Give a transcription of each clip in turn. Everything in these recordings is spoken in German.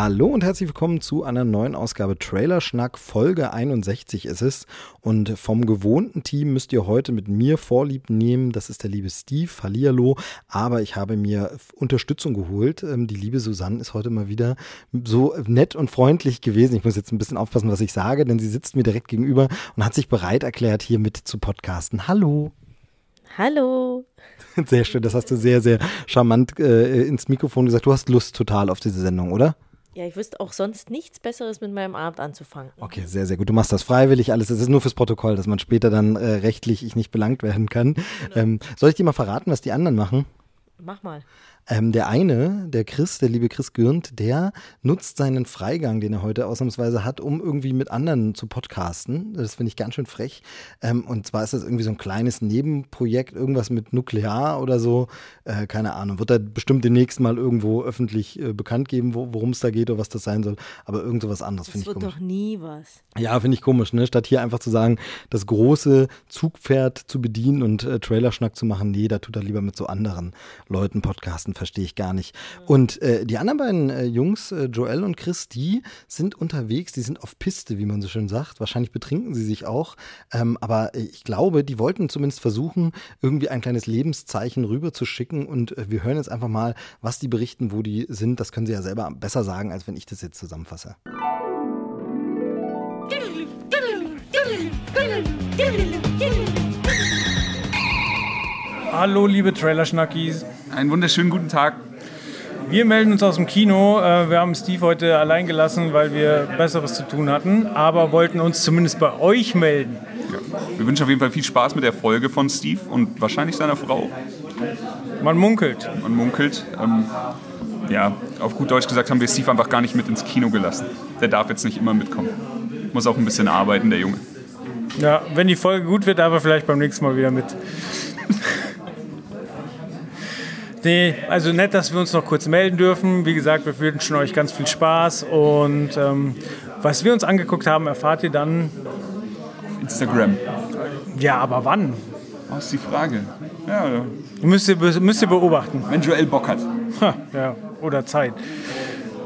Hallo und herzlich willkommen zu einer neuen Ausgabe Trailer Schnack. Folge 61 ist es. Und vom gewohnten Team müsst ihr heute mit mir Vorlieb nehmen. Das ist der liebe Steve. Hallihallo. Aber ich habe mir Unterstützung geholt. Ähm, Die liebe Susanne ist heute mal wieder so nett und freundlich gewesen. Ich muss jetzt ein bisschen aufpassen, was ich sage, denn sie sitzt mir direkt gegenüber und hat sich bereit erklärt, hier mit zu podcasten. Hallo. Hallo. Sehr schön. Das hast du sehr, sehr charmant äh, ins Mikrofon gesagt. Du hast Lust total auf diese Sendung, oder? Ja, ich wüsste auch sonst nichts Besseres mit meinem Abend anzufangen. Okay, sehr, sehr gut. Du machst das freiwillig alles. Es ist nur fürs Protokoll, dass man später dann äh, rechtlich ich nicht belangt werden kann. Ähm, soll ich dir mal verraten, was die anderen machen? Mach mal. Ähm, der eine, der Chris, der liebe Chris Gürnt, der nutzt seinen Freigang, den er heute ausnahmsweise hat, um irgendwie mit anderen zu podcasten. Das finde ich ganz schön frech. Ähm, und zwar ist das irgendwie so ein kleines Nebenprojekt, irgendwas mit Nuklear oder so. Äh, keine Ahnung. Wird er bestimmt demnächst mal irgendwo öffentlich äh, bekannt geben, wo, worum es da geht oder was das sein soll. Aber irgend so was anderes Das finde ich wird komisch. doch nie was. Ja, finde ich komisch, ne? Statt hier einfach zu sagen, das große Zugpferd zu bedienen und äh, Trailerschnack zu machen, nee, da tut er lieber mit so anderen Leuten podcasten, verstehe ich gar nicht. Und äh, die anderen beiden äh, Jungs, äh, Joel und Chris, die sind unterwegs, die sind auf Piste, wie man so schön sagt. Wahrscheinlich betrinken sie sich auch. Ähm, aber äh, ich glaube, die wollten zumindest versuchen, irgendwie ein kleines Lebenszeichen rüberzuschicken. Und äh, wir hören jetzt einfach mal, was die berichten, wo die sind. Das können sie ja selber besser sagen, als wenn ich das jetzt zusammenfasse. Hallo, liebe Trailer-Schnackis. Einen wunderschönen guten Tag. Wir melden uns aus dem Kino. Äh, Wir haben Steve heute allein gelassen, weil wir Besseres zu tun hatten, aber wollten uns zumindest bei euch melden. Wir wünschen auf jeden Fall viel Spaß mit der Folge von Steve und wahrscheinlich seiner Frau. Man munkelt. Man munkelt. Ähm, ja, auf gut Deutsch gesagt haben wir Steve einfach gar nicht mit ins Kino gelassen. Der darf jetzt nicht immer mitkommen. Muss auch ein bisschen arbeiten, der Junge. Ja, wenn die Folge gut wird, aber vielleicht beim nächsten Mal wieder mit. Nee, also nett, dass wir uns noch kurz melden dürfen. Wie gesagt, wir wünschen euch ganz viel Spaß und ähm, was wir uns angeguckt haben, erfahrt ihr dann. Instagram. Ja, aber wann? Was ist die Frage? Ja, Müsst ihr, müsst ihr beobachten. wenn Joel Bock hat. Ha, ja, oder Zeit.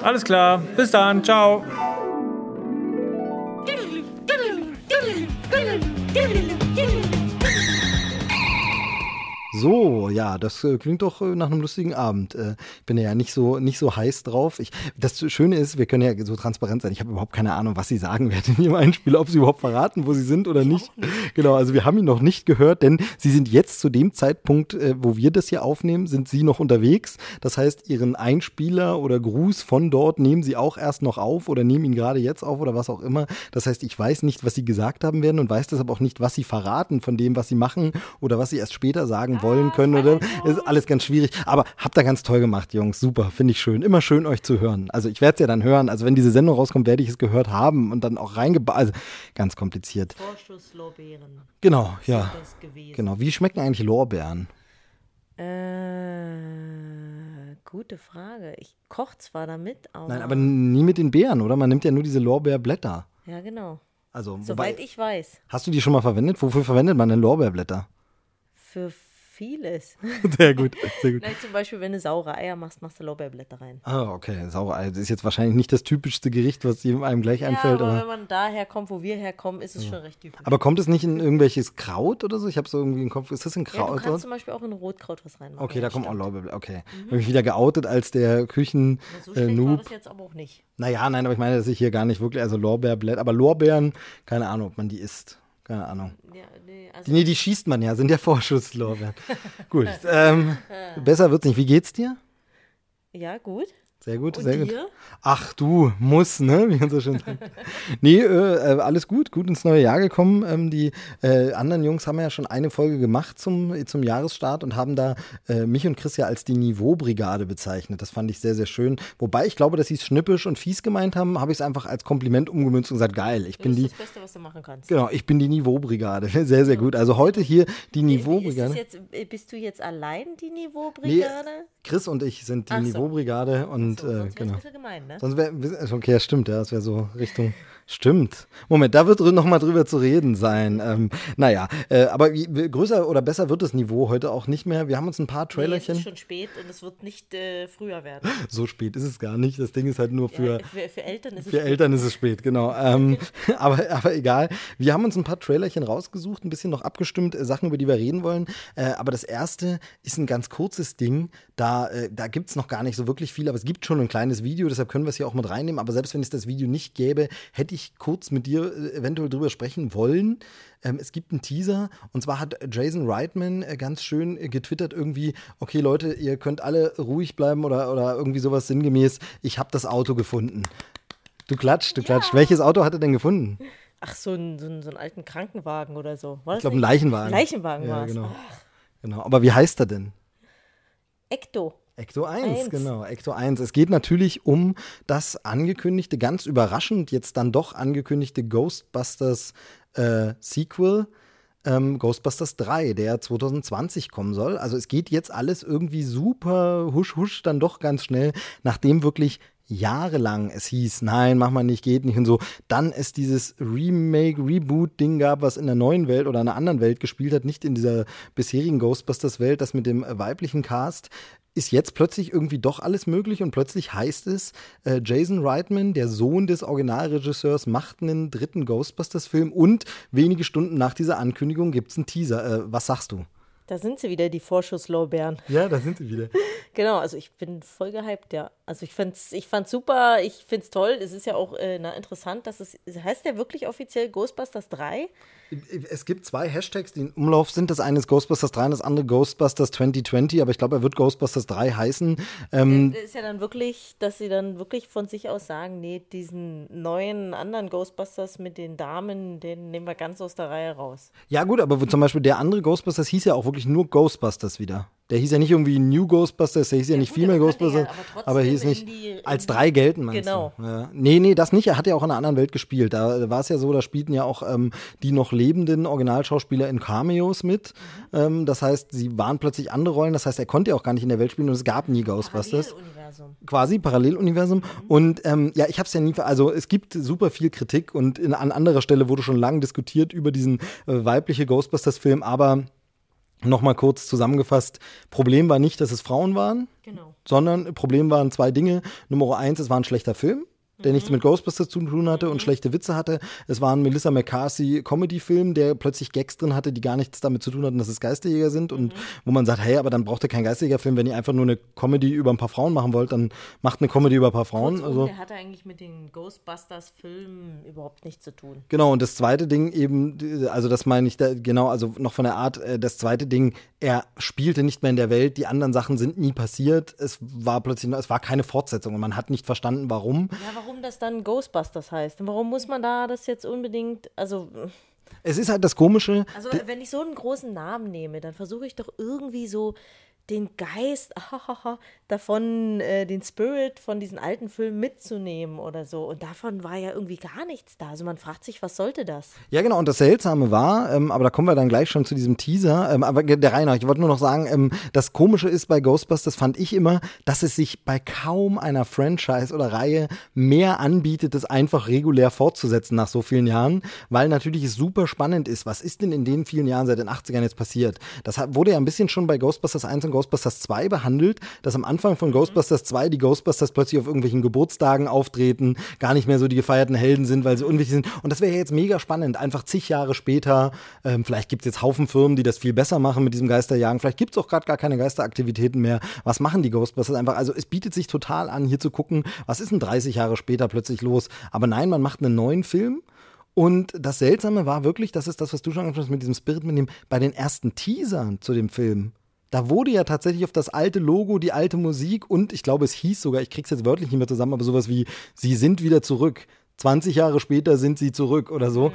Alles klar, bis dann, ciao. So, ja, das äh, klingt doch äh, nach einem lustigen Abend. Äh, ich bin ja nicht so, nicht so heiß drauf. Ich, das Schöne ist, wir können ja so transparent sein. Ich habe überhaupt keine Ahnung, was sie sagen werden in ihrem Einspiel, ob sie überhaupt verraten, wo sie sind oder nicht. Genau, also wir haben ihn noch nicht gehört, denn sie sind jetzt zu dem Zeitpunkt, wo wir das hier aufnehmen, sind sie noch unterwegs. Das heißt, ihren Einspieler oder Gruß von dort nehmen sie auch erst noch auf oder nehmen ihn gerade jetzt auf oder was auch immer. Das heißt, ich weiß nicht, was sie gesagt haben werden und weiß deshalb auch nicht, was sie verraten von dem, was sie machen oder was sie erst später sagen wollen können oder ist alles ganz schwierig. Aber habt ihr ganz toll gemacht, Jungs. Super, finde ich schön. Immer schön, euch zu hören. Also ich werde es ja dann hören. Also wenn diese Sendung rauskommt, werde ich es gehört haben und dann auch reingebaut. Also ganz kompliziert. Vorschusslorbeeren. Genau, ja. Genau. Wie schmecken eigentlich Lorbeeren? Äh, gute Frage. Ich koche zwar damit, aber. Nein, aber nie mit den Beeren, oder? Man nimmt ja nur diese Lorbeerblätter. Ja, genau. Also, Soweit wobei, ich weiß. hast du die schon mal verwendet? Wofür verwendet man denn Lorbeerblätter? Für vieles. Sehr gut, sehr gut. Nein, zum Beispiel, wenn du saure Eier machst, machst du Lorbeerblätter rein. Ah, okay. Sauerei. Das ist jetzt wahrscheinlich nicht das typischste Gericht, was jedem einem gleich Ja, einfällt. aber aber, wenn man daher kommt, wo wir herkommen, ist es schon recht typisch. aber kommt es nicht in irgendwelches Kraut oder so? Ich habe so irgendwie im Kopf. Ist das ein ja, du Kraut? kannst zum Beispiel auch in Rotkraut was reinmachen. okay, ja, da kommen auch. Lorbeerblätter. Okay. Habe mich wieder geoutet als der Küchen So äh, schlecht war Noob. das jetzt aber auch nicht. Naja, nein, aber ich meine, dass ich hier gar nicht wirklich, also Lorbeerblätter, aber Lorbeeren, keine Ahnung, ob man die isst. Keine Ahnung. Ja, nee, also Nee, die schießt man ja, sind ja Vorschusslorbeeren. Gut. Ähm, besser wird's nicht. Wie geht's dir? ja, gut. Sehr gut, Und sehr gut. dir? Ach du, muss, ne? Wie man so schön sagt. Nee, äh, äh, alles gut, gut ins neue Jahr gekommen. Ähm, die äh, anderen Jungs haben ja schon eine Folge gemacht zum, zum Jahresstart und haben da äh, mich und Chris ja als die Niveaubrigade bezeichnet. Das fand ich sehr, sehr schön. Wobei ich glaube, dass sie es schnippisch und fies gemeint haben, habe ich es einfach als Kompliment umgemünzt und gesagt, geil, ich Das bin ist die. das Beste, was du machen kannst. Genau, ich bin die Niveaubrigade. Sehr, sehr gut. Also heute hier die ist Niveaubrigade. jetzt, bist du jetzt allein die Nee, Niveaubrigade? Chris und ich sind die so. Niveaubrigade und so, äh, sonst genau. gemein, ne? Sonst wäre, okay, ja, stimmt, ja, das wäre so Richtung, stimmt. Moment, da wird noch mal drüber zu reden sein. Ähm, naja, äh, aber größer oder besser wird das Niveau heute auch nicht mehr. Wir haben uns ein paar Nee, es Trailerchen. ist schon spät und es wird nicht äh, früher werden. so spät ist es gar nicht. Das Ding ist halt nur für, ja, für, für Eltern ist es für spät. Eltern ist es spät, genau. Ähm, aber, aber egal. Wir haben uns ein paar Trailerchen rausgesucht, ein bisschen noch abgestimmt, äh, Sachen, über die wir reden wollen. Äh, aber das erste ist ein ganz kurzes Ding. Da, äh, da gibt es noch gar nicht so wirklich viel, aber es gibt schon ein kleines Video, deshalb können wir es hier auch mit reinnehmen. Aber selbst wenn es das Video nicht gäbe, hätte ich kurz mit dir äh, eventuell drüber sprechen wollen. Ähm, es gibt einen Teaser und zwar hat Jason Reitman äh, ganz schön getwittert irgendwie, okay Leute, ihr könnt alle ruhig bleiben oder, oder irgendwie sowas sinngemäß, ich habe das Auto gefunden. Du klatscht, du klatscht. Welches Auto hat er denn gefunden? Ach, so einen so so einen alten Krankenwagen oder so. War Ich glaube, ein? Leichenwagen. Leichenwagen ja, war es. genau. genau. Aber wie heißt er denn? Ecto. Ecto 1, Eins. genau, Ecto 1. Es geht natürlich um das angekündigte, ganz überraschend jetzt dann doch angekündigte Ghostbusters äh, Sequel. Ähm, Ghostbusters 3, der 2020 kommen soll. Also es geht jetzt alles irgendwie super husch husch dann doch ganz schnell, nachdem wirklich jahrelang es hieß, nein, mach mal nicht, geht nicht und so, dann es dieses Remake, Reboot-Ding gab, was in der neuen Welt oder einer anderen Welt gespielt hat, nicht in dieser bisherigen Ghostbusters-Welt, das mit dem weiblichen Cast, ist jetzt plötzlich irgendwie doch alles möglich und plötzlich heißt es, äh, Jason Reitman, der Sohn des Originalregisseurs, macht einen dritten Ghostbusters-Film und wenige Stunden nach dieser Ankündigung gibt es einen Teaser. Äh, was sagst du? Da sind sie wieder, die Vorschusslorbeeren. Ja, da sind sie wieder. Genau, also ich bin voll gehypt, ja. Also ich fand's, ich fand's super, ich find's toll. Es ist ja auch äh, na, interessant, dass es, heißt der wirklich offiziell Ghostbusters 3? Es gibt zwei Hashtags, die im Umlauf sind. Das eine ist Ghostbusters 3 und das andere Ghostbusters 2020, aber ich glaube, er wird Ghostbusters 3 heißen. Ähm, ist ja dann wirklich, dass sie dann wirklich von sich aus sagen, nee, diesen neuen anderen Ghostbusters mit den Damen, den nehmen wir ganz aus der Reihe raus. ja, gut, aber zum Beispiel der andere Ghostbusters hieß ja auch wirklich nur Ghostbusters wieder. Der hieß ja nicht irgendwie New Ghostbusters, der hieß ja, Ja, nicht gut, Female Ghostbusters, ja aber aber hieß nicht als drei gelten, meinst Genau. du? Ja. Nee, nee, das nicht. Er hat ja auch in einer anderen Welt gespielt. Da war es ja so, da spielten ja auch ähm, die noch lebenden Originalschauspieler in Cameos mit. Mhm. Ähm, das heißt, sie waren plötzlich andere Rollen. Das heißt, er konnte ja auch gar nicht in der Welt spielen und es gab nie Ghostbusters Paralleluniversum. quasi Paralleluniversum. Und ähm, ja, ich habe es ja nie, also es gibt super viel Kritik und in, an anderer Stelle wurde schon lange diskutiert über diesen äh, weibliche Ghostbusters-Film, aber nochmal kurz zusammengefasst, Problem war nicht, dass es Frauen waren, Genau. sondern Problem waren zwei Dinge. Nummer eins, es war ein schlechter Film der nichts mit Ghostbusters zu tun hatte und schlechte Witze hatte. Es war ein Melissa McCarthy Comedy-Film, der plötzlich Gags drin hatte, die gar nichts damit zu tun hatten, dass es Geisterjäger sind und wo man sagt, hey, aber dann braucht ihr keinen Geisterjäger-Film, wenn ihr einfach nur eine Comedy über ein paar Frauen machen wollt, dann macht eine Comedy über ein paar Frauen. Kurzum, Also der hatte eigentlich mit den Ghostbusters-Filmen überhaupt nichts zu tun. Genau, und das zweite Ding eben, also das meine ich da, genau, also noch von der Art, äh, das zweite Ding, er spielte nicht mehr in der Welt, die anderen Sachen sind nie passiert, es war plötzlich, es war keine Fortsetzung und man hat nicht verstanden, warum. Ja, warum das dann Ghostbusters heißt? Und warum muss man da das jetzt unbedingt, also, Es ist halt das Komische, also wenn ich so einen großen Namen nehme, dann versuche ich doch irgendwie so den Geist davon, äh, den Spirit von diesen alten Filmen mitzunehmen oder so. Und davon war ja irgendwie gar nichts da. Also man fragt sich, was sollte das? Ja, genau. Und das Seltsame war, ähm, aber da kommen wir dann gleich schon zu diesem Teaser. Ähm, aber der nach, ich wollte nur noch sagen, ähm, das Komische ist bei Ghostbusters, fand ich immer, dass es sich bei kaum einer Franchise oder Reihe mehr anbietet, das einfach regulär fortzusetzen nach so vielen Jahren, weil natürlich es super spannend ist. Was ist denn in den vielen Jahren seit den 80ern jetzt passiert? Das wurde ja ein bisschen schon bei Ghostbusters 1 und Ghostbusters 2 behandelt, dass am Anfang von Ghostbusters 2 die Ghostbusters plötzlich auf irgendwelchen Geburtstagen auftreten, gar nicht mehr so die gefeierten Helden sind, weil sie unwichtig sind. Und das wäre ja jetzt mega spannend, einfach zig Jahre später, ähm, vielleicht gibt es jetzt Haufen Firmen, die das viel besser machen mit diesem Geisterjagen, vielleicht gibt es auch gerade gar keine Geisteraktivitäten mehr. Was machen die Ghostbusters einfach? Also es bietet sich total an, hier zu gucken, was ist denn 30 Jahre später plötzlich los? Aber nein, man macht einen neuen Film. Und das Seltsame war wirklich, das ist das, was du schon angesprochen hast mit diesem Spirit mit dem, bei den ersten Teasern zu dem Film, da wurde ja tatsächlich auf das alte Logo, die alte Musik und ich glaube, es hieß sogar, ich krieg's jetzt wörtlich nicht mehr zusammen, aber sowas wie, sie sind wieder zurück. 20 Jahre später sind sie zurück oder so. Mhm.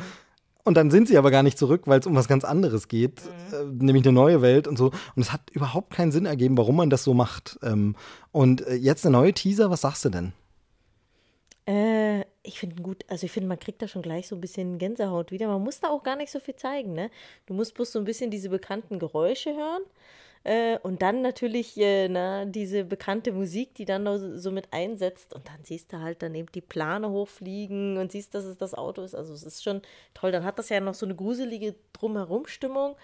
Und dann sind sie aber gar nicht zurück, weil es um was ganz anderes geht, äh, nämlich eine neue Welt und so. Und es hat überhaupt keinen Sinn ergeben, warum man das so macht. Ähm, und äh, jetzt der neue Teaser, was sagst du denn? Äh, ich finde gut, also ich finde, man kriegt da schon gleich so ein bisschen Gänsehaut wieder. Man muss da auch gar nicht so viel zeigen, ne? Du musst bloß so ein bisschen diese bekannten Geräusche hören. Äh, und dann natürlich äh, na, diese bekannte Musik, die dann noch so mit einsetzt. Und dann siehst du halt dann eben die Plane hochfliegen und siehst, dass es das Auto ist. Also es ist schon toll. Dann hat das ja noch so eine gruselige Drumherum-Stimmung.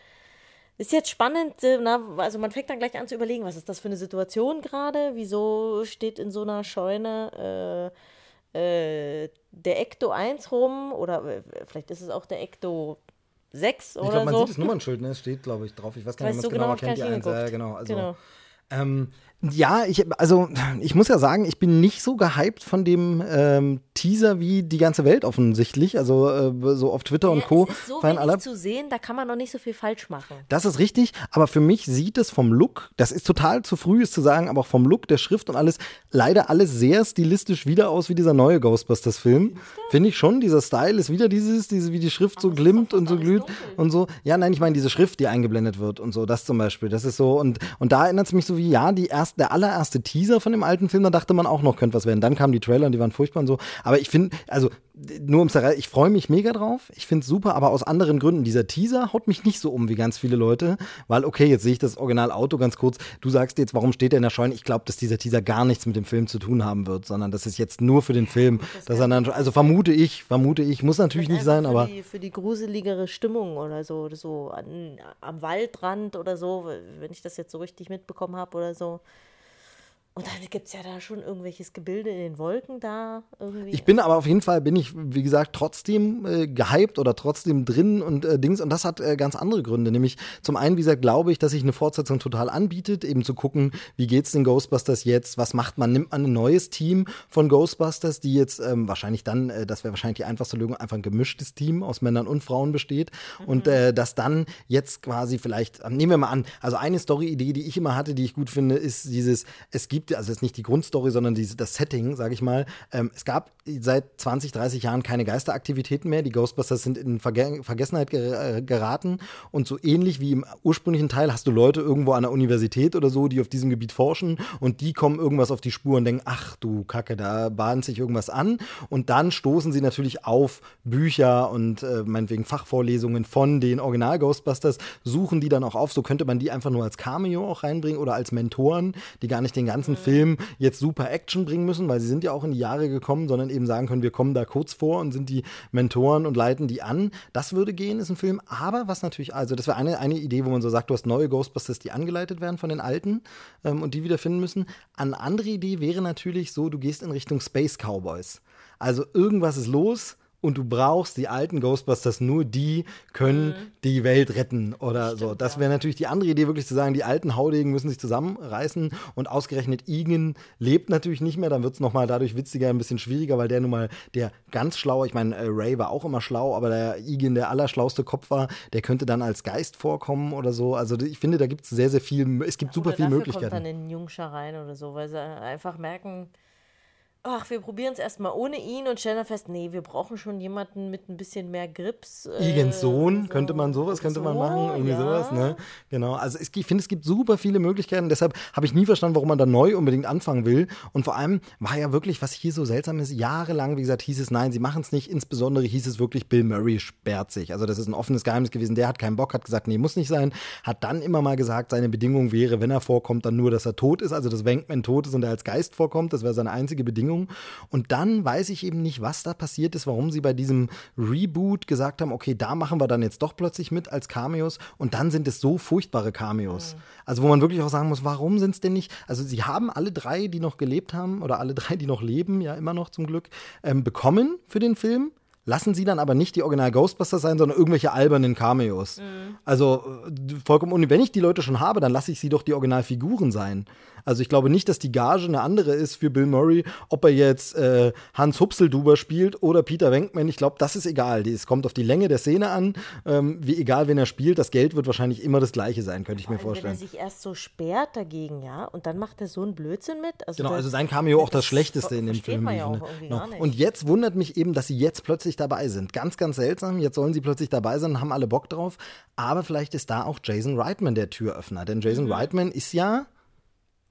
Ist jetzt spannend, äh, na, also man fängt dann gleich an zu überlegen, was ist das für eine Situation gerade? Wieso steht in so einer Scheune äh, der Ecto 1 rum? Oder vielleicht ist es auch der Ecto 6 oder Ich glaube, man so. sieht das Nummernschild, ne? Es steht, glaube ich, drauf. Ich weiß gar nicht, ob man es genau, genauer hab ich kennt, die gar Eins. nicht Ja, hingeguckt. genau. Also, Genau. Ähm, ja, ich, also ich muss ja sagen, ich bin nicht so gehypt von dem ähm, Teaser wie die ganze Welt offensichtlich. Also äh, so auf Twitter und Ja, Co. Es ist so wenig alle. zu sehen, da kann man noch nicht so viel falsch machen. Das ist richtig, aber für mich sieht es vom Look, das ist total zu früh, es zu sagen, aber auch vom Look, der Schrift und alles, leider alles sehr stilistisch wieder aus wie dieser neue Ghostbusters-Film. Finde ich schon, dieser Style ist wieder dieses, diese, wie die Schrift so Aber ist glimmt und so glüht dunkel. und so. Ja, nein, ich meine diese Schrift, die eingeblendet wird und so, das zum Beispiel, das ist so. Und, und da erinnert es mich so wie, ja, die erst, der allererste Teaser von dem alten Film, da dachte man auch noch, könnte was werden. Dann kamen die Trailer und die waren furchtbar und so. Aber ich finde, also nur ums Zerreißen, ich freue mich mega drauf. Ich finde es super, aber aus anderen Gründen. Dieser Teaser haut mich nicht so um wie ganz viele Leute, weil, okay, jetzt sehe ich das Originalauto ganz kurz. Du sagst jetzt, warum steht er in der Scheune? Ich glaube, dass dieser Teaser gar nichts mit dem Film zu tun haben wird, sondern das ist jetzt nur für den Film. Dass er dann, also vermute ich, vermute ich, muss natürlich nicht sein, Einfach aber. Für die, für die gruseligere Stimmung oder so, oder so an, am Waldrand oder so, wenn ich das jetzt so richtig mitbekommen habe oder so. Und dann gibt es ja da schon irgendwelches Gebilde in den Wolken da irgendwie. Ich bin aber auf jeden Fall, bin ich, wie gesagt, trotzdem äh, gehypt oder trotzdem drin und äh, Dings. Und das hat äh, ganz andere Gründe. Nämlich zum einen, wie gesagt, glaube ich, dass sich eine Fortsetzung total anbietet, eben zu gucken, wie geht's den Ghostbusters jetzt, was macht man, nimmt man ein neues Team von Ghostbusters, die jetzt ähm, wahrscheinlich dann, äh, das wäre wahrscheinlich die einfachste Lösung, einfach ein gemischtes Team aus Männern und Frauen besteht. Und äh, dass dann jetzt quasi vielleicht, nehmen wir mal an, also eine Story-Idee, die ich immer hatte, die ich gut finde, ist dieses, es gibt, also jetzt nicht die Grundstory, sondern diese, das Setting, sage ich mal. Ähm, es gab seit 20, 30 Jahren keine Geisteraktivitäten mehr. Die Ghostbusters sind in Verge Vergessenheit ger äh, geraten. Und so ähnlich wie im ursprünglichen Teil hast du Leute irgendwo an der Universität oder so, die auf diesem Gebiet forschen und die kommen irgendwas auf die Spur und denken, ach du Kacke, da bahnt sich irgendwas an. Und dann stoßen sie natürlich auf Bücher und äh, meinetwegen Fachvorlesungen von den Original-Ghostbusters, suchen die dann auch auf. So könnte man die einfach nur als Cameo auch reinbringen oder als Mentoren, die gar nicht den ganzen Film jetzt super Action bringen müssen, weil sie sind ja auch in die Jahre gekommen, sondern eben sagen können, wir kommen da kurz vor und sind die Mentoren und leiten die an. Das würde gehen, ist ein Film. Aber was natürlich, also das wäre eine, eine Idee, wo man so sagt, du hast neue Ghostbusters, die angeleitet werden von den alten ähm, und die wiederfinden müssen. Eine andere Idee wäre natürlich so, du gehst in Richtung Space Cowboys. Also irgendwas ist los und du brauchst die alten Ghostbusters, nur die können die Welt retten oder so. Das wäre natürlich die andere Idee, wirklich zu sagen, die alten Haudegen müssen sich zusammenreißen und ausgerechnet Igen lebt natürlich nicht mehr, dann wird es nochmal dadurch witziger, ein bisschen schwieriger, weil der nun mal der ganz schlaue, ich meine, äh, Ray war auch immer schlau, aber der Igen der allerschlauste Kopf war, der könnte dann als Geist vorkommen oder so. Also ich finde, da gibt es sehr, sehr viel, es gibt super Oder viele Möglichkeiten. kommt dann in Jungscher rein oder so, weil sie einfach merken, ach, wir probieren es erstmal ohne ihn und stellen dann fest, nee, wir brauchen schon jemanden mit ein bisschen mehr Grips. äh, Igens Sohn, so. könnte man sowas, könnte man So, machen, irgendwie ja. sowas, ne? Genau. Also es, ich finde, es gibt super viele Möglichkeiten, deshalb habe ich nie verstanden, warum man da neu unbedingt anfangen will. Und vor allem war ja wirklich, was hier so seltsam ist, jahrelang, wie gesagt, hieß es, nein, sie machen es nicht. Insbesondere hieß es wirklich, Bill Murray sperrt sich. Also das ist ein offenes Geheimnis gewesen. Der hat keinen Bock, hat gesagt, nee, muss nicht sein. Hat dann immer mal gesagt, seine Bedingung wäre, wenn er vorkommt, dann nur, dass er tot ist. Also dass Wankman tot ist und er als Geist vorkommt. Das wäre seine einzige Bedingung. Und dann weiß ich eben nicht, was da passiert ist, warum sie bei diesem Reboot gesagt haben, okay, da machen wir dann jetzt doch plötzlich mit als Cameos und dann sind es so furchtbare Cameos. Also wo man wirklich auch sagen muss, warum sind es denn nicht, also sie haben alle drei, die noch gelebt haben oder alle drei, die noch leben, ja immer noch zum Glück, ähm, bekommen für den Film. Lassen sie dann aber nicht die Original Ghostbusters sein, sondern irgendwelche albernen Cameos. Also äh, vollkommen ohne. Wenn ich die Leute schon habe, dann lasse ich sie doch die Originalfiguren sein. Also ich glaube nicht, dass die Gage eine andere ist für Bill Murray, ob er jetzt äh, Hans Hupselduber spielt oder Peter Wenkman. Ich glaube, das ist egal. Es kommt auf die Länge der Szene an. Ähm, wie egal, wenn er spielt, das Geld wird wahrscheinlich immer das gleiche sein, könnte ich mir vorstellen. Wenn er sich erst so sperrt dagegen, ja, und dann macht er so einen Blödsinn mit. Also Genau, das- also sein Cameo auch das Schlechteste in dem Film. Man ja ich auch Genau. Und jetzt wundert mich eben, dass sie jetzt plötzlich dabei sind. Ganz, ganz seltsam. Jetzt sollen sie plötzlich dabei sein und haben alle Bock drauf. Aber vielleicht ist da auch Jason Reitman der Türöffner. Denn Jason Mhm. Reitman ist ja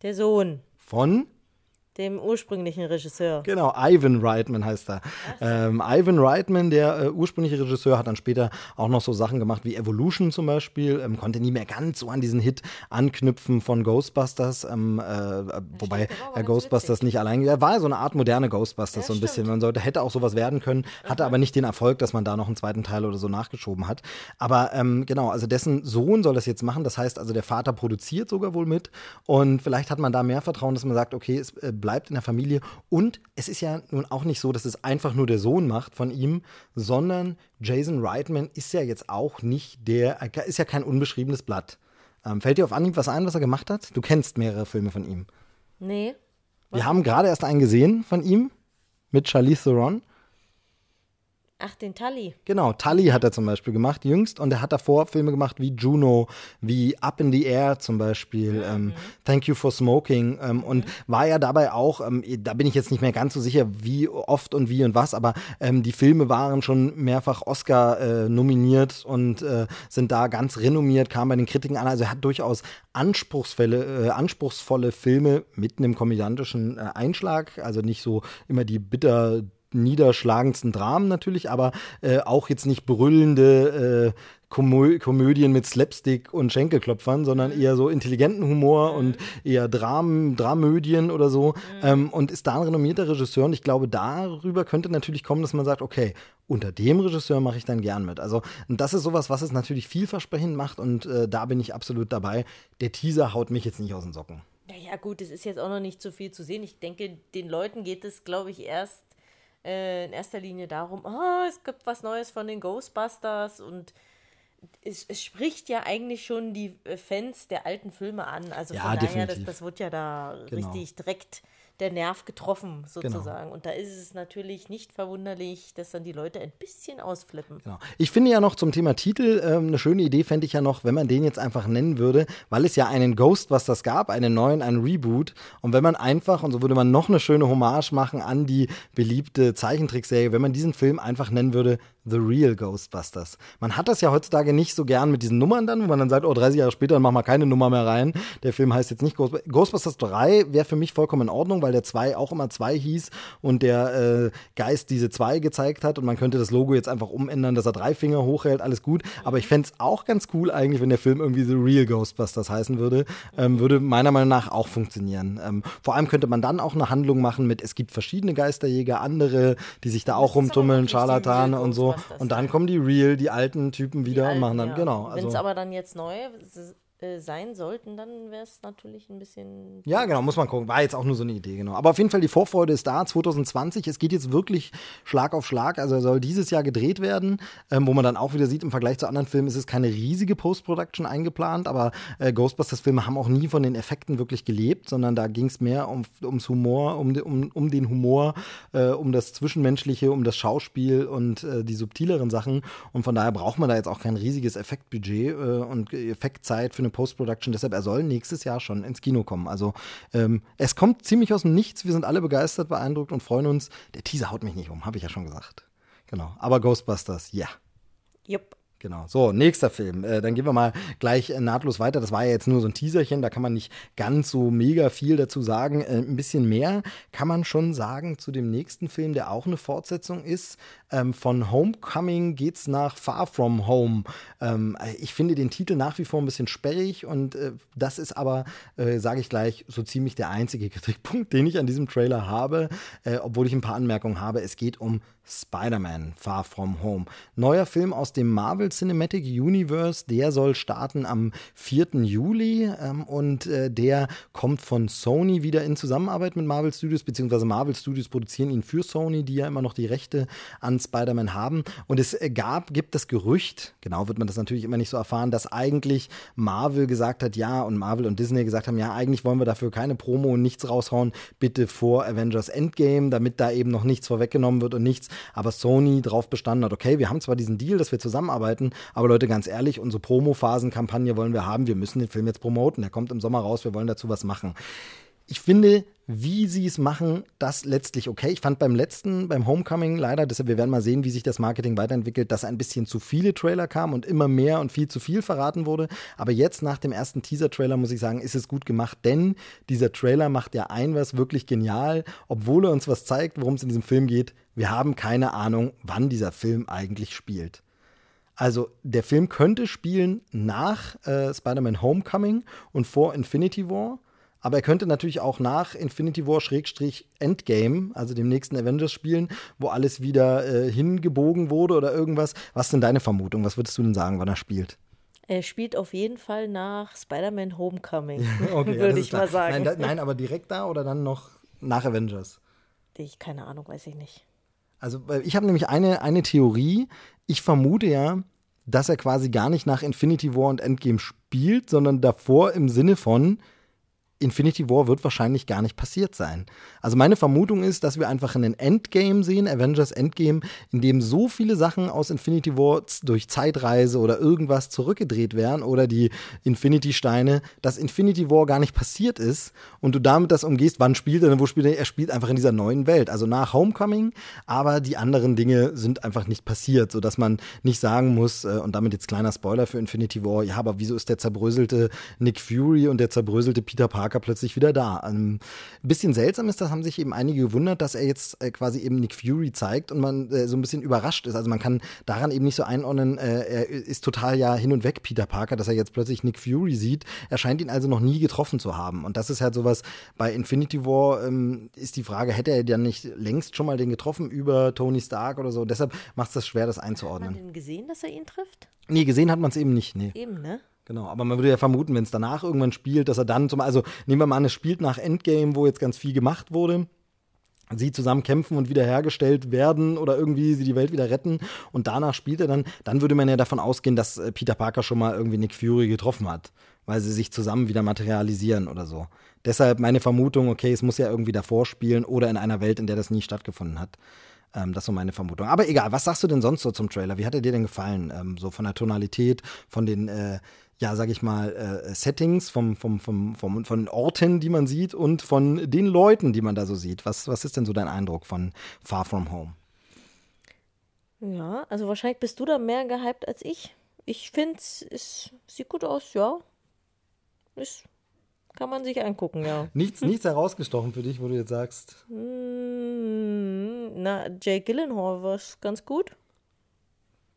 Der Sohn, von dem ursprünglichen Regisseur. Genau, Ivan Reitman heißt er. Ähm, Ivan Reitman, der äh, ursprüngliche Regisseur, hat dann später auch noch so Sachen gemacht wie Evolution zum Beispiel. Ähm, konnte nie mehr ganz so an diesen Hit anknüpfen von Ghostbusters. Ähm, äh, wobei äh, Ghostbusters witzig. nicht allein. Er war so eine Art moderne Ghostbusters, Ja, so ein bisschen. stimmt. Man sollte, hätte auch sowas werden können, hatte aber nicht den Erfolg, dass man da noch einen zweiten Teil oder so nachgeschoben hat. Aber ähm, genau, also dessen Sohn soll das jetzt machen. Das heißt also, der Vater produziert sogar wohl mit. Und vielleicht hat man da mehr Vertrauen, dass man sagt, okay, es äh, bleibt in der Familie. Und es ist ja nun auch nicht so, dass es einfach nur der Sohn macht von ihm, sondern Jason Reitman ist ja jetzt auch nicht der, ist ja kein unbeschriebenes Blatt. Ähm, fällt dir auf Anhieb was ein, was er gemacht hat? Du kennst mehrere Filme von ihm. Nee. Wir haben gerade erst einen gesehen von ihm mit Charlize Theron. Ach, den Tully. Genau, Tully hat er zum Beispiel gemacht, jüngst. Und er hat davor Filme gemacht wie Juno, wie Up in the Air zum Beispiel, ähm, Thank You for Smoking. Ähm, und war ja dabei auch, ähm, da bin ich jetzt nicht mehr ganz so sicher, wie oft und wie und was, aber ähm, die Filme waren schon mehrfach Oscar äh, nominiert und äh, sind da ganz renommiert, kamen bei den Kritiken an. Also er hat durchaus anspruchsvolle, äh, anspruchsvolle Filme mit einem komödiantischen äh, Einschlag. Also nicht so immer die bitter niederschlagendsten Dramen natürlich, aber äh, auch jetzt nicht brüllende äh, Komö Komödien mit Slapstick und Schenkelklopfern, sondern eher so intelligenten Humor und eher Dramen, Dramödien oder so. Ähm, und ist da ein renommierter Regisseur und ich glaube, darüber könnte natürlich kommen, dass man sagt, okay, unter dem Regisseur mache ich dann gern mit. Also das ist sowas, was es natürlich vielversprechend macht und äh, da bin ich absolut dabei. Der Teaser haut mich jetzt nicht aus den Socken. Naja, gut, es ist jetzt auch noch nicht so viel zu sehen. Ich denke, den Leuten geht es, glaube ich, erst äh, in erster Linie darum, oh, es gibt was Neues von den Ghostbusters und es, es spricht ja eigentlich schon die äh, Fans der alten Filme an. Also Ja, von daher, das, das wird ja da Genau. richtig direkt der Nerv getroffen, sozusagen. Und da ist es natürlich nicht verwunderlich, dass dann die Leute ein bisschen ausflippen. Genau. Ich finde ja noch zum Thema Titel ähm, eine schöne Idee fände ich ja noch, wenn man den jetzt einfach nennen würde, weil es ja einen Ghostbusters gab, einen neuen, einen Reboot. Und wenn man einfach, und so würde man noch eine schöne Hommage machen an die beliebte Zeichentrickserie, wenn man diesen Film einfach nennen würde The Real Ghostbusters. Man hat das ja heutzutage nicht so gern mit diesen Nummern dann, wo man dann sagt, oh, 30 Jahre später, dann machen wir keine Nummer mehr rein. Der Film heißt jetzt nicht Ghostbusters. Ghostbusters 3 wäre für mich vollkommen in Ordnung, weil der 2 auch immer 2 hieß und der äh, Geist diese 2 gezeigt hat und man könnte das Logo jetzt einfach umändern, dass er drei Finger hochhält, alles gut. Aber ich fände es auch ganz cool eigentlich, wenn der Film irgendwie The Real Ghostbusters heißen würde. Ähm, würde meiner Meinung nach auch funktionieren. Ähm, vor allem könnte man dann auch eine Handlung machen mit, es gibt verschiedene Geisterjäger, andere, die sich da auch rumtummeln, Scharlatane und so. Und dann kommen die Real, die alten Typen wieder und machen dann, ja. genau. Wenn es Also, aber dann jetzt neu äh, sein sollten, dann wäre es natürlich ein bisschen. Ja, genau, muss man gucken. War jetzt auch nur so eine Idee, genau. Aber auf jeden Fall, die Vorfreude ist da, 2020. Es geht jetzt wirklich Schlag auf Schlag. Also soll dieses Jahr gedreht werden, ähm, wo man dann auch wieder sieht, im Vergleich zu anderen Filmen ist es keine riesige Post-Production eingeplant, aber äh, Ghostbusters-Filme haben auch nie von den Effekten wirklich gelebt, sondern da ging es mehr um, ums Humor, um, um, um den Humor, äh, um das Zwischenmenschliche, um das Schauspiel und äh, die subtileren Sachen. Und von daher braucht man da jetzt auch kein riesiges Effektbudget äh, und Effektzeit für eine Post-Production. Deshalb, er soll nächstes Jahr schon ins Kino kommen. Also ähm, es kommt ziemlich aus dem Nichts. Wir sind alle begeistert, beeindruckt und freuen uns. Der Teaser haut mich nicht um, habe ich ja schon gesagt. Genau. Aber Ghostbusters, ja. Jupp. Genau. So, nächster Film. Äh, dann gehen wir mal gleich äh, nahtlos weiter. Das war ja jetzt nur so ein Teaserchen, da kann man nicht ganz so mega viel dazu sagen. Äh, ein bisschen mehr kann man schon sagen zu dem nächsten Film, der auch eine Fortsetzung ist. Ähm, von Homecoming geht's nach Far From Home. Ähm, äh, ich finde den Titel nach wie vor ein bisschen sperrig und äh, das ist aber, äh, sage ich gleich, so ziemlich der einzige Kritikpunkt, den ich an diesem Trailer habe, obwohl ich ein paar Anmerkungen habe. Es geht um Spider-Man Far From Home. Neuer Film aus dem Marvel Cinematic Universe, der soll starten am 4. Juli ähm, und äh, der kommt von Sony wieder in Zusammenarbeit mit Marvel Studios, beziehungsweise Marvel Studios produzieren ihn für Sony, die ja immer noch die Rechte an Spider-Man haben. Und es äh, gab, gibt das Gerücht, genau wird man das natürlich immer nicht so erfahren, dass eigentlich Marvel gesagt hat, ja, und Marvel und Disney gesagt haben, ja, eigentlich wollen wir dafür keine Promo und nichts raushauen, bitte vor Avengers Endgame, damit da eben noch nichts vorweggenommen wird und nichts aber Sony drauf bestanden hat, okay, wir haben zwar diesen Deal, dass wir zusammenarbeiten, aber Leute, ganz ehrlich, unsere Promo-Phasen-Kampagne wollen wir haben, wir müssen den Film jetzt promoten, der kommt im Sommer raus, wir wollen dazu was machen. Ich finde, wie sie es machen, das letztlich okay. Ich fand beim letzten, beim Homecoming leider, deshalb wir werden mal sehen, wie sich das Marketing weiterentwickelt, dass ein bisschen zu viele Trailer kamen und immer mehr und viel zu viel verraten wurde. Aber jetzt nach dem ersten Teaser-Trailer muss ich sagen, ist es gut gemacht, denn dieser Trailer macht ja ein was wirklich genial, obwohl er uns was zeigt, worum es in diesem Film geht. Wir haben keine Ahnung, wann dieser Film eigentlich spielt. Also der Film könnte spielen nach äh, Spider-Man Homecoming und vor Infinity War. Aber er könnte natürlich auch nach Infinity War Schrägstrich Endgame, also dem nächsten Avengers spielen, wo alles wieder äh, hingebogen wurde oder irgendwas. Was ist denn deine Vermutung? Was würdest du denn sagen, wann er spielt? Er spielt auf jeden Fall nach Spider-Man Homecoming, Okay, ja, würde das ich mal sagen. Nein, da, nein, aber direkt da oder dann noch nach Avengers? ich, keine Ahnung, weiß ich nicht. Also ich habe nämlich eine, eine Theorie. Ich vermute ja, dass er quasi gar nicht nach Infinity War und Endgame spielt, sondern davor im Sinne von Infinity War wird wahrscheinlich gar nicht passiert sein. Also meine Vermutung ist, dass wir einfach einen Endgame sehen, Avengers Endgame, in dem so viele Sachen aus Infinity War durch Zeitreise oder irgendwas zurückgedreht werden oder die Infinity Steine, dass Infinity War gar nicht passiert ist und du damit das umgehst, wann spielt er wo spielt er? Er spielt einfach in dieser neuen Welt, also nach Homecoming, aber die anderen Dinge sind einfach nicht passiert, sodass man nicht sagen muss, äh, und damit jetzt kleiner Spoiler für Infinity War, ja, aber wieso ist der zerbröselte Nick Fury und der zerbröselte Peter Parker plötzlich wieder da? Ähm, ein bisschen seltsam ist, das haben sich eben einige gewundert, dass er jetzt äh, quasi eben Nick Fury zeigt und man äh, so ein bisschen überrascht ist. Also man kann daran eben nicht so einordnen, äh, er ist total ja hin und weg, Peter Parker, dass er jetzt plötzlich Nick Fury sieht. Er scheint ihn also noch nie getroffen zu haben. Und das ist halt sowas, bei Infinity War ähm, ist die Frage, hätte er dann nicht längst schon mal den getroffen über Tony Stark oder so? Deshalb macht es das schwer, das Hat man einzuordnen. denn gesehen, dass er ihn trifft? Nee, gesehen hat man es eben nicht, nee. Eben, ne? Genau, aber man würde ja vermuten, wenn es danach irgendwann spielt, dass er dann zum, also nehmen wir mal an, es spielt nach Endgame, wo jetzt ganz viel gemacht wurde. Sie zusammen kämpfen und wiederhergestellt werden oder irgendwie sie die Welt wieder retten und danach spielt er dann, dann würde man ja davon ausgehen, dass äh, Peter Parker schon mal irgendwie Nick Fury getroffen hat, weil sie sich zusammen wieder materialisieren oder so. Deshalb meine Vermutung, okay, es muss ja irgendwie davor spielen oder in einer Welt, in der das nie stattgefunden hat. Ähm, das ist so meine Vermutung. Aber egal, was sagst du denn sonst so zum Trailer? Wie hat er dir denn gefallen? Ähm, so von der Tonalität, von den, äh, ja, sag ich mal, äh, Settings, vom, vom, vom, vom, von Orten, die man sieht und von den Leuten, die man da so sieht. Was, was ist denn so dein Eindruck von Far From Home? Ja, also wahrscheinlich bist du da mehr gehypt als ich. Ich finde es sieht gut aus, ja. Ist, kann man sich angucken, ja. Nichts, nichts herausgestochen für dich, wo du jetzt sagst. Hm, na, Jay Gyllenhaal war ganz gut.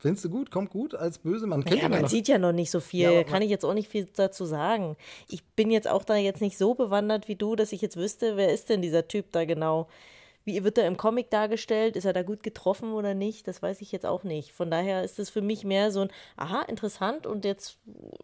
Findest du gut? Kommt gut als böse? Man kennt Ja, man noch. sieht ja noch nicht so viel. Ja, Kann ich jetzt auch nicht viel dazu sagen. Ich bin jetzt auch da jetzt nicht so bewandert wie du, dass ich jetzt wüsste, wer ist denn dieser Typ da genau? Wie wird er im Comic dargestellt? Ist er da gut getroffen oder nicht? Das weiß ich jetzt auch nicht. Von daher ist es für mich mehr so ein, aha, interessant und jetzt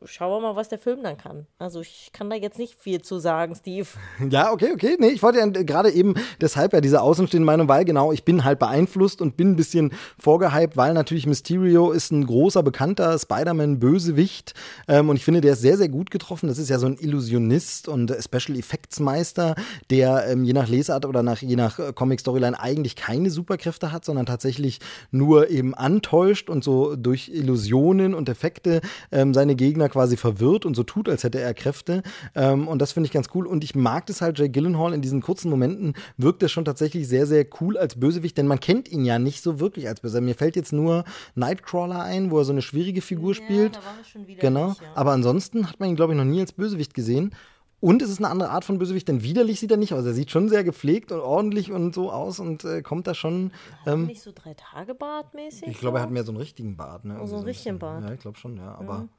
schauen wir mal, was der Film dann kann. Also ich kann da jetzt nicht viel zu sagen, Steve. Ja, okay, okay. Nee, ich wollte ja gerade eben deshalb ja diese außenstehende Meinung, weil genau, ich bin halt beeinflusst und bin ein bisschen vorgehypt, weil natürlich Mysterio ist ein großer, bekannter Spider-Man-Bösewicht ähm, und ich finde, der ist sehr, sehr gut getroffen. Das ist ja so ein Illusionist und Special Effects Meister, der ähm, je nach Lesart oder nach, je nach äh, Comic-Storyline eigentlich keine Superkräfte hat, sondern tatsächlich nur eben antäuscht und so durch Illusionen und Effekte ähm, seine Gegner quasi verwirrt und so tut, als hätte er Kräfte. Ähm, und das finde ich ganz cool. Und ich mag das halt, Jay Gyllenhaal in diesen kurzen Momenten wirkt er schon tatsächlich sehr, sehr cool als Bösewicht, denn man kennt ihn ja nicht so wirklich als Bösewicht. Mir fällt jetzt nur Nightcrawler ein, wo er so eine schwierige Figur spielt. schon wieder Genau, nicht, ja. aber ansonsten hat man ihn, glaube ich, noch nie als Bösewicht gesehen. Und es ist eine andere Art von Bösewicht, denn widerlich sieht er nicht aus. Er sieht schon sehr gepflegt und ordentlich und so aus und äh, kommt da schon. Ähm, Nicht so drei Tage Bart mäßig. ich glaube, er hat mehr so einen richtigen Bart. Ne? so einen ein richtigen. Bart. Ja, ich glaube schon, ja. Aber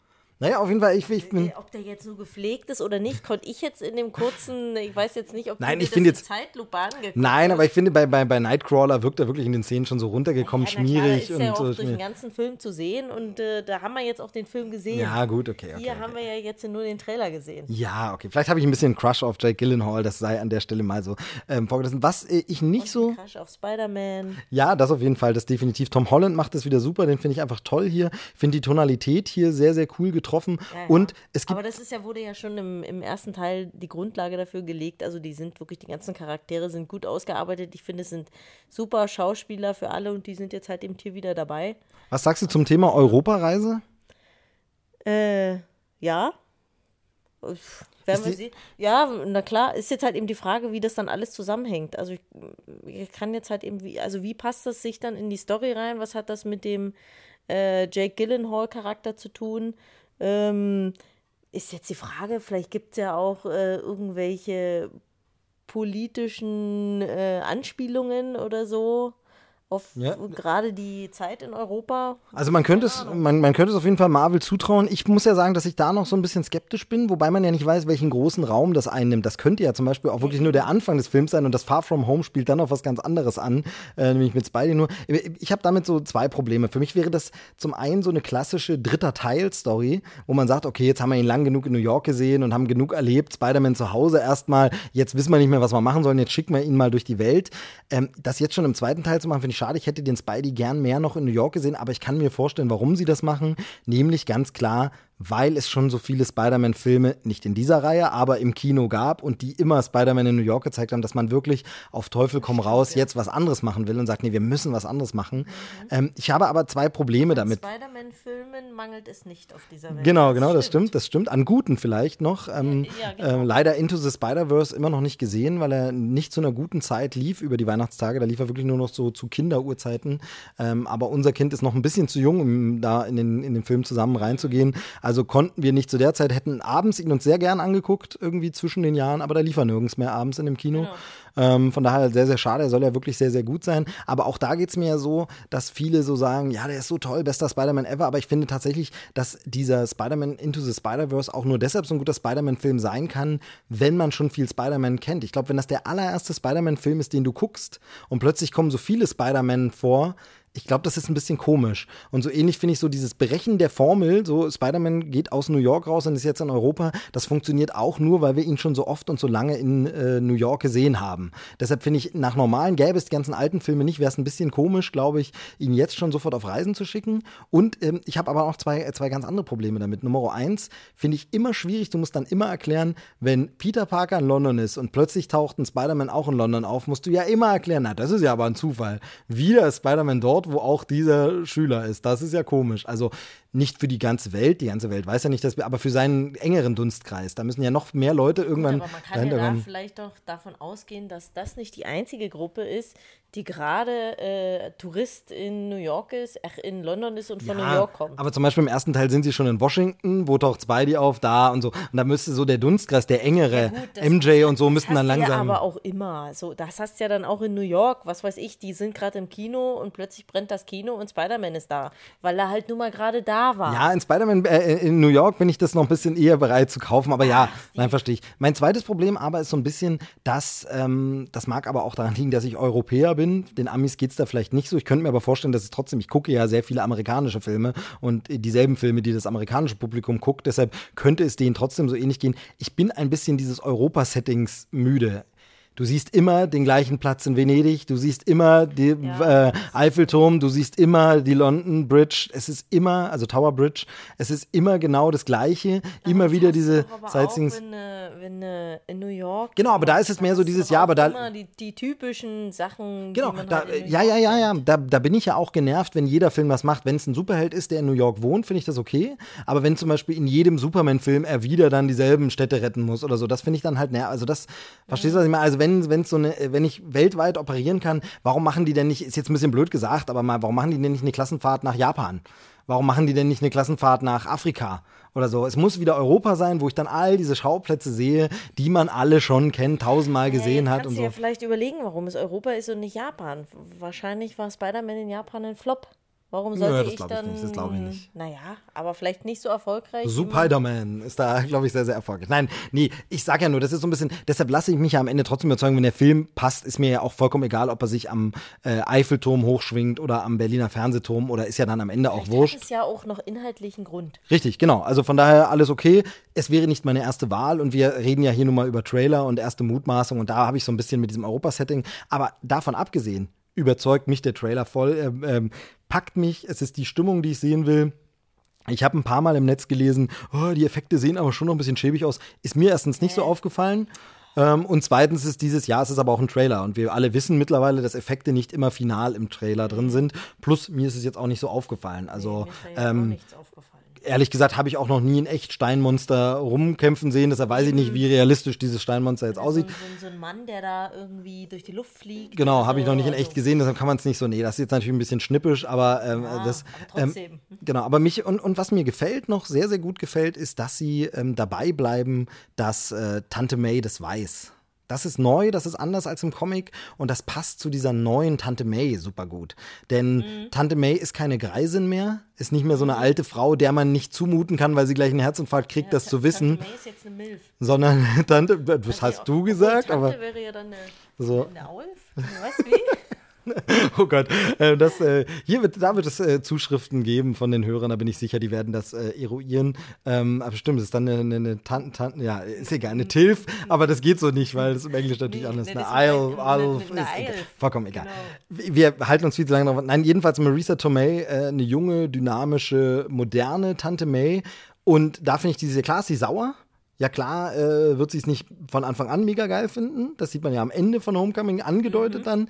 Naja, auf jeden Fall, ich, ich bin. Ob der jetzt so gepflegt ist oder nicht, konnte ich jetzt in dem kurzen, ich weiß jetzt nicht, ob Nein, ich finde das jetzt- Zeitlupe angeguckt Nein, aber ich finde, bei, bei, bei Nightcrawler wirkt er wirklich in den Szenen schon so runtergekommen, Ja, na klar, schmierig ist und ja auch so. durch den schmierig. ganzen Film zu sehen und äh, da haben wir jetzt auch den Film gesehen. Ja, gut, okay. okay, Hier okay. haben wir ja jetzt nur den Trailer gesehen. Ja, okay. Vielleicht habe ich ein bisschen Crush auf Jake Gyllenhaal, das sei an der Stelle mal so ähm, vorgelassen. Was äh, ich nicht so. Crush auf Spider-Man. Ja, das auf jeden Fall, das definitiv. Tom Holland macht das wieder super, den finde ich einfach toll hier. Finde die Tonalität hier sehr, sehr cool getroffen. Ja, ja. Und es gibt. Aber das ist ja, wurde ja schon im, im ersten Teil die Grundlage dafür gelegt. Also die sind wirklich, die ganzen Charaktere sind gut ausgearbeitet. Ich finde, es sind super Schauspieler für alle und die sind jetzt halt eben hier wieder dabei. Was sagst du zum Thema Europareise? Äh, ja. Uff, Werden wir sehen. Ja, na klar, ist jetzt halt eben die Frage, wie das dann alles zusammenhängt. Also ich, ich kann jetzt halt eben, wie, also wie passt das sich dann in die Story rein? Was hat das mit dem äh, Jake Gyllenhaal-Charakter zu tun? Ähm, ist jetzt die Frage, vielleicht gibt es ja auch äh, irgendwelche politischen äh, Anspielungen oder so auf Ja. gerade die Zeit in Europa. Also man könnte es, man, man könnte es auf jeden Fall Marvel zutrauen. Ich muss ja sagen, dass ich da noch so ein bisschen skeptisch bin, wobei man ja nicht weiß, welchen großen Raum das einnimmt. Das könnte ja zum Beispiel auch wirklich nur der Anfang des Films sein und das Far From Home spielt dann auf was ganz anderes an, äh, nämlich mit Spidey nur. Ich habe damit so zwei Probleme. Für mich wäre das zum einen so eine klassische dritter Teil-Story, wo man sagt, okay, jetzt haben wir ihn lang genug in New York gesehen und haben genug erlebt, Spider-Man zu Hause erstmal, jetzt wissen wir nicht mehr, was wir machen sollen, jetzt schicken wir ihn mal durch die Welt. Ähm, das jetzt schon im zweiten Teil zu machen, finde ich schade. Ich hätte den Spidey gern mehr noch in New York gesehen, aber ich kann mir vorstellen, warum sie das machen. Nämlich ganz klar, weil es schon so viele Spider-Man-Filme, nicht in dieser Reihe, aber im Kino gab und die immer Spider-Man in New York gezeigt haben, dass man wirklich auf Teufel komm raus jetzt was anderes machen will und sagt, nee, wir müssen was anderes machen. Ähm, ich habe aber zwei Probleme damit. Spider-Man-Filmen mangelt es nicht auf dieser Welt. Genau, genau, das stimmt, das stimmt. An guten vielleicht noch. Ähm, Ja, genau. äh, leider Into the Spider-Verse immer noch nicht gesehen, weil er nicht zu einer guten Zeit lief über die Weihnachtstage. Da lief er wirklich nur noch so zu Kinderuhrzeiten. Ähm, aber unser Kind ist noch ein bisschen zu jung, um da in den, in den Film zusammen reinzugehen. Also konnten wir nicht zu der Zeit, hätten abends ihn uns sehr gern angeguckt, irgendwie zwischen den Jahren, aber da lief er nirgends mehr abends in dem Kino. Ähm, von daher sehr, sehr schade. Er soll ja wirklich sehr, sehr gut sein. Aber auch da geht es mir ja so, dass viele so sagen, ja, der ist so toll, bester Spider-Man ever. Aber ich finde tatsächlich, dass dieser Spider-Man Into the Spider-Verse auch nur deshalb so ein guter Spider-Man-Film sein kann, wenn man schon viel Spider-Man kennt. Ich glaube, wenn das der allererste Spider-Man-Film ist, den du guckst und plötzlich kommen so viele Spider-Man vor, ich glaube, das ist ein bisschen komisch. Und so ähnlich finde ich so dieses Brechen der Formel, so Spider-Man geht aus New York raus und ist jetzt in Europa, das funktioniert auch nur, weil wir ihn schon so oft und so lange in äh, New York gesehen haben. Deshalb finde ich, nach normalen gäbe es die ganzen alten Filme nicht, wäre es ein bisschen komisch, glaube ich, ihn jetzt schon sofort auf Reisen zu schicken. Und ähm, ich habe aber auch zwei, äh, zwei ganz andere Probleme damit. Nummer eins finde ich immer schwierig, du musst dann immer erklären, wenn Peter Parker in London ist und plötzlich taucht ein Spider-Man auch in London auf, musst du ja immer erklären, na, das ist ja aber ein Zufall. Wieder ist Spider-Man dort, wo auch dieser Schüler ist. Das ist ja komisch. Also nicht für die ganze Welt, die ganze Welt weiß ja nicht, dass wir, aber für seinen engeren Dunstkreis. Da müssen ja noch mehr Leute irgendwann Aber man kann ja da vielleicht doch davon ausgehen, dass das nicht die einzige Gruppe ist, die gerade äh, Tourist in New York ist, ach, in London ist und von New York kommt. Aber zum Beispiel im ersten Teil sind sie schon in Washington, wo taucht Spidey auf, da und so. Und da müsste so der Dunstkreis, der engere, Gut, das MJ und so, müssten dann langsam. Ja, aber auch immer. So, das hast du ja dann auch in New York. Was weiß ich, die sind gerade im Kino und plötzlich brennt das Kino und Spider-Man ist da, weil er halt nun mal gerade da war. Ja, in Spider-Man äh, in New York bin ich das noch ein bisschen eher bereit zu kaufen, aber ja, Steve. nein, verstehe ich. Mein zweites Problem aber ist so ein bisschen, dass, ähm, das mag aber auch daran liegen, dass ich Europäer bin. Den Amis geht's da vielleicht nicht so. Ich könnte mir aber vorstellen, dass es trotzdem, ich gucke ja sehr viele amerikanische Filme und dieselben Filme, die das amerikanische Publikum guckt, deshalb könnte es denen trotzdem so ähnlich gehen. Ich bin ein bisschen dieses Europa-Settings müde. Du siehst immer den gleichen Platz in Venedig, du siehst immer den Ja. äh, Eiffelturm, du siehst immer die London Bridge, es ist immer, also Tower Bridge, es ist immer genau das Gleiche, immer Das wieder diese Sightseeings. Wenn, äh, wenn äh, in New York. Genau, aber da ist es mehr so dieses Jahr, aber da- Immer die, die typischen Sachen. Genau, da, halt ja, ja, ja, ja, da, da bin ich ja auch genervt, wenn jeder Film das macht. Wenn es ein Superheld ist, der in New York wohnt, finde ich das okay. Aber wenn zum Beispiel in jedem Superman-Film er wieder dann dieselben Städte retten muss oder so, das finde ich dann halt nervig. Also das, verstehst du, was ich meine? Also wenn wenn so eine, wenn ich weltweit operieren kann, warum machen die denn nicht, ist jetzt ein bisschen blöd gesagt, aber mal, warum machen die denn nicht eine Klassenfahrt nach Japan? Warum machen die denn nicht eine Klassenfahrt nach Afrika oder so? Es muss wieder Europa sein, wo ich dann all diese Schauplätze sehe, die man alle schon kennt, tausendmal gesehen ja, hat und so. ja vielleicht überlegen, warum es Europa ist und nicht Japan. Wahrscheinlich war Spider-Man in Japan ein Flop. Warum Nö, sollte das ich glaub ich dann. nicht, das glaub ich nicht. Naja, aber vielleicht nicht so erfolgreich. wie man- Spider-Man ist da, glaube ich, sehr, sehr erfolgreich. Nein, nee, ich sage ja nur, das ist so ein bisschen, deshalb lasse ich mich ja am Ende trotzdem überzeugen, wenn der Film passt, ist mir ja auch vollkommen egal, ob er sich am äh, Eiffelturm hochschwingt oder am Berliner Fernsehturm oder ist ja dann am Ende auch Vielleicht wurscht. hat es ja auch noch inhaltlichen Grund. Richtig, genau. Also von daher alles okay. Es wäre nicht meine erste Wahl und wir reden ja hier nun mal über Trailer und erste Mutmaßung und da habe ich so ein bisschen mit diesem Europa-Setting. Aber davon abgesehen, überzeugt mich der Trailer voll, ähm, ähm, packt mich, es ist die Stimmung, die ich sehen will. Ich habe ein paar Mal im Netz gelesen, oh, die Effekte sehen aber schon noch ein bisschen schäbig aus. Ist mir erstens nicht so aufgefallen. Ähm, und zweitens ist dieses Jahr, es ist aber auch ein Trailer. Und wir alle wissen mittlerweile, dass Effekte nicht immer final im Trailer drin sind. Plus, mir ist es jetzt auch nicht so aufgefallen. Also, auch ähm, nichts aufgefallen. Ehrlich gesagt habe ich auch noch nie ein echt Steinmonster rumkämpfen sehen. Deshalb weiß ich nicht, wie realistisch dieses Steinmonster jetzt So, aussieht. so, ein- so ein Mann, der da irgendwie durch die Luft fliegt. Genau, habe ich so. noch nicht in Also, echt gesehen, deshalb kann man es nicht so. Nee, das ist jetzt natürlich ein bisschen schnippisch, aber ähm, Ja, das. aber trotzdem. Ähm, genau, aber mich und, und was mir gefällt, noch sehr, sehr gut gefällt, ist, dass sie ähm, dabei bleiben, dass äh, Tante May das weiß. Das ist neu, das ist anders als im Comic und das passt zu dieser neuen Tante May super gut. Denn Mhm. Tante May ist keine Greisin mehr, ist nicht mehr so eine alte Frau, der man nicht zumuten kann, weil sie gleich einen Herzinfarkt kriegt, das Ta- zu wissen, Tante May ist jetzt eine Milf. sondern Tante, das hast du gesagt, Tante aber wäre ja dann eine, so. eine Aulf. Was, wie? Oh Gott, äh, das, äh, hier wird, da wird es äh, Zuschriften geben von den Hörern, da bin ich sicher, die werden das eruieren. Ähm, aber stimmt, es ist dann eine, eine, Tante, Tante, ja, ist egal, eine Tilf, aber das geht so nicht, weil das im Englisch natürlich Nee, anders ist. nee, Eine Isle, eine ist egal. Vollkommen egal. Genau. Wir halten uns viel zu lange drauf. Nein, jedenfalls Marisa Tomei, eine junge, dynamische, moderne Tante May. Und da finde ich diese, klar ist sie sauer, ja klar, äh, wird sie es nicht von Anfang an mega geil finden. Das sieht man ja am Ende von Homecoming angedeutet dann.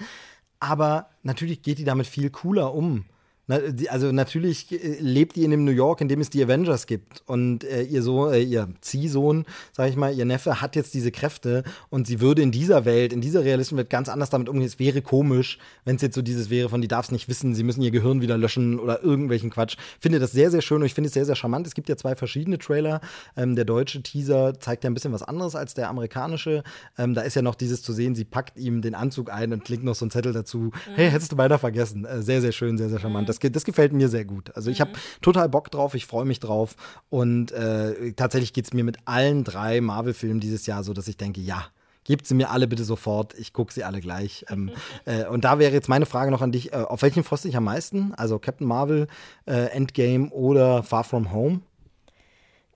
Aber natürlich geht die damit viel cooler um. Also natürlich äh, lebt die in dem New York, in dem es die Avengers gibt. Und äh, ihr so, äh, ihr Ziehsohn, sag ich mal, ihr Neffe hat jetzt diese Kräfte und sie würde in dieser Welt, in dieser realistischen Welt ganz anders damit umgehen. Es wäre komisch, wenn es jetzt so dieses wäre, von die darf es nicht wissen, sie müssen ihr Gehirn wieder löschen oder irgendwelchen Quatsch. Finde das sehr, sehr schön und ich finde es sehr, sehr charmant. Es gibt ja zwei verschiedene Trailer. Ähm, der deutsche Teaser zeigt ja ein bisschen was anderes als der amerikanische. Ähm, da ist ja noch dieses zu sehen, sie packt ihm den Anzug ein und klingt noch so ein Zettel dazu. Hey, hättest du beinahe vergessen. Äh, sehr, sehr schön, sehr, sehr charmant. Das, das gefällt mir sehr gut. Also ich habe total Bock drauf, ich freue mich drauf. Und äh, tatsächlich geht es mir mit allen drei Marvel-Filmen dieses Jahr so, dass ich denke, ja. Gebt sie mir alle bitte sofort, ich gucke sie alle gleich. Ähm, äh, und da wäre jetzt meine Frage noch an dich: äh, Auf welchen freust du dich am meisten? Also Captain Marvel, äh, Endgame oder Far From Home?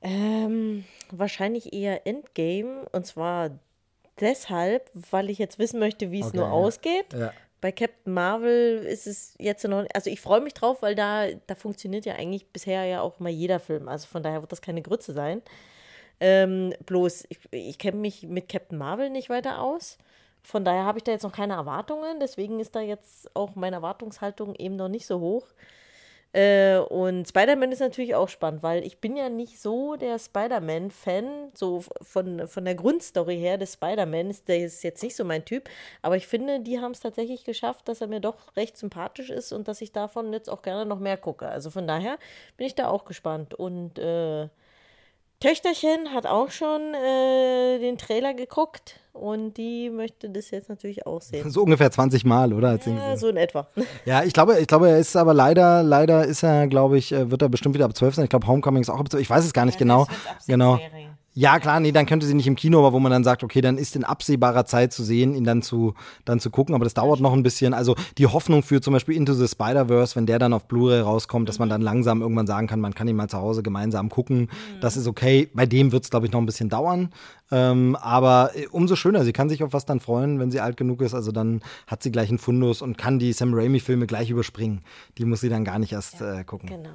Ähm, wahrscheinlich eher Endgame. Und zwar deshalb, weil ich jetzt wissen möchte, wie es Okay, nur ja. ausgeht. Ja. Bei Captain Marvel ist es jetzt noch, also ich freue mich drauf, weil da, da funktioniert ja eigentlich bisher ja auch mal jeder Film. Also von daher wird das keine Grütze sein. Ähm, bloß, ich, ich kenne mich mit Captain Marvel nicht weiter aus. Von daher habe ich da jetzt noch keine Erwartungen. Deswegen ist da jetzt auch meine Erwartungshaltung eben noch nicht so hoch. Äh, und Spider-Man ist natürlich auch spannend, weil ich bin ja nicht so der Spider-Man-Fan, so von, von der Grundstory her des Spider-Man, der ist jetzt nicht so mein Typ, aber ich finde, die haben es tatsächlich geschafft, dass er mir doch recht sympathisch ist und dass ich davon jetzt auch gerne noch mehr gucke. Also von daher bin ich da auch gespannt. Und äh, Töchterchen hat auch schon äh, den Trailer geguckt und die möchte das jetzt natürlich auch sehen. So ungefähr 20 Mal, oder? Ja, so in etwa. Ja, ich glaube, ich glaube, er ist aber leider, leider ist er, glaube ich, äh, wird er bestimmt wieder ab 12 sein. Ich glaube, Homecoming ist auch ab 12. Ich weiß es gar nicht genau. Genau. Ja, klar, nee, dann könnte sie nicht im Kino, aber wo man dann sagt, okay, dann ist in absehbarer Zeit zu sehen, ihn dann zu, dann zu gucken, aber das dauert noch ein bisschen. Also die Hoffnung für zum Beispiel Into the Spider-Verse, wenn der dann auf Blu-ray rauskommt, dass man dann langsam irgendwann sagen kann, man kann ihn mal zu Hause gemeinsam gucken, das ist okay. Bei dem wird es, glaube ich, noch ein bisschen dauern. Ähm, aber äh, umso schöner, sie kann sich auf was dann freuen, wenn sie alt genug ist. Also dann hat sie gleich einen Fundus und kann die Sam Raimi-Filme gleich überspringen. Die muss sie dann gar nicht erst äh, gucken. Genau.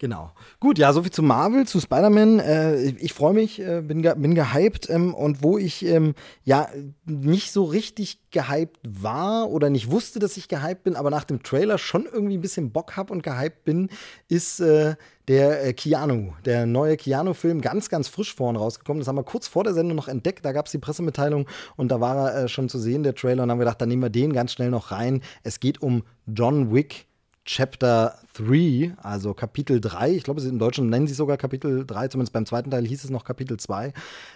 Genau. Gut, ja, soviel zu Marvel, zu Spider-Man. Äh, ich freue mich, äh, bin, ge bin gehypt ähm, und wo ich ähm, ja nicht so richtig gehypt war oder nicht wusste, dass ich gehypt bin, aber nach dem Trailer schon irgendwie ein bisschen Bock hab und gehypt bin, ist äh, der äh, Keanu, der neue Keanu-Film, ganz, ganz frisch vorhin rausgekommen. Das haben wir kurz vor der Sendung noch entdeckt. Da gab es die Pressemitteilung und da war er äh, schon zu sehen, der Trailer. Und dann haben wir gedacht, dann nehmen wir den ganz schnell noch rein. Es geht um John Wick. Chapter 3, also Kapitel 3. Ich glaube, im Deutschen nennen sie sogar Kapitel 3, zumindest beim zweiten Teil hieß es noch Kapitel 2.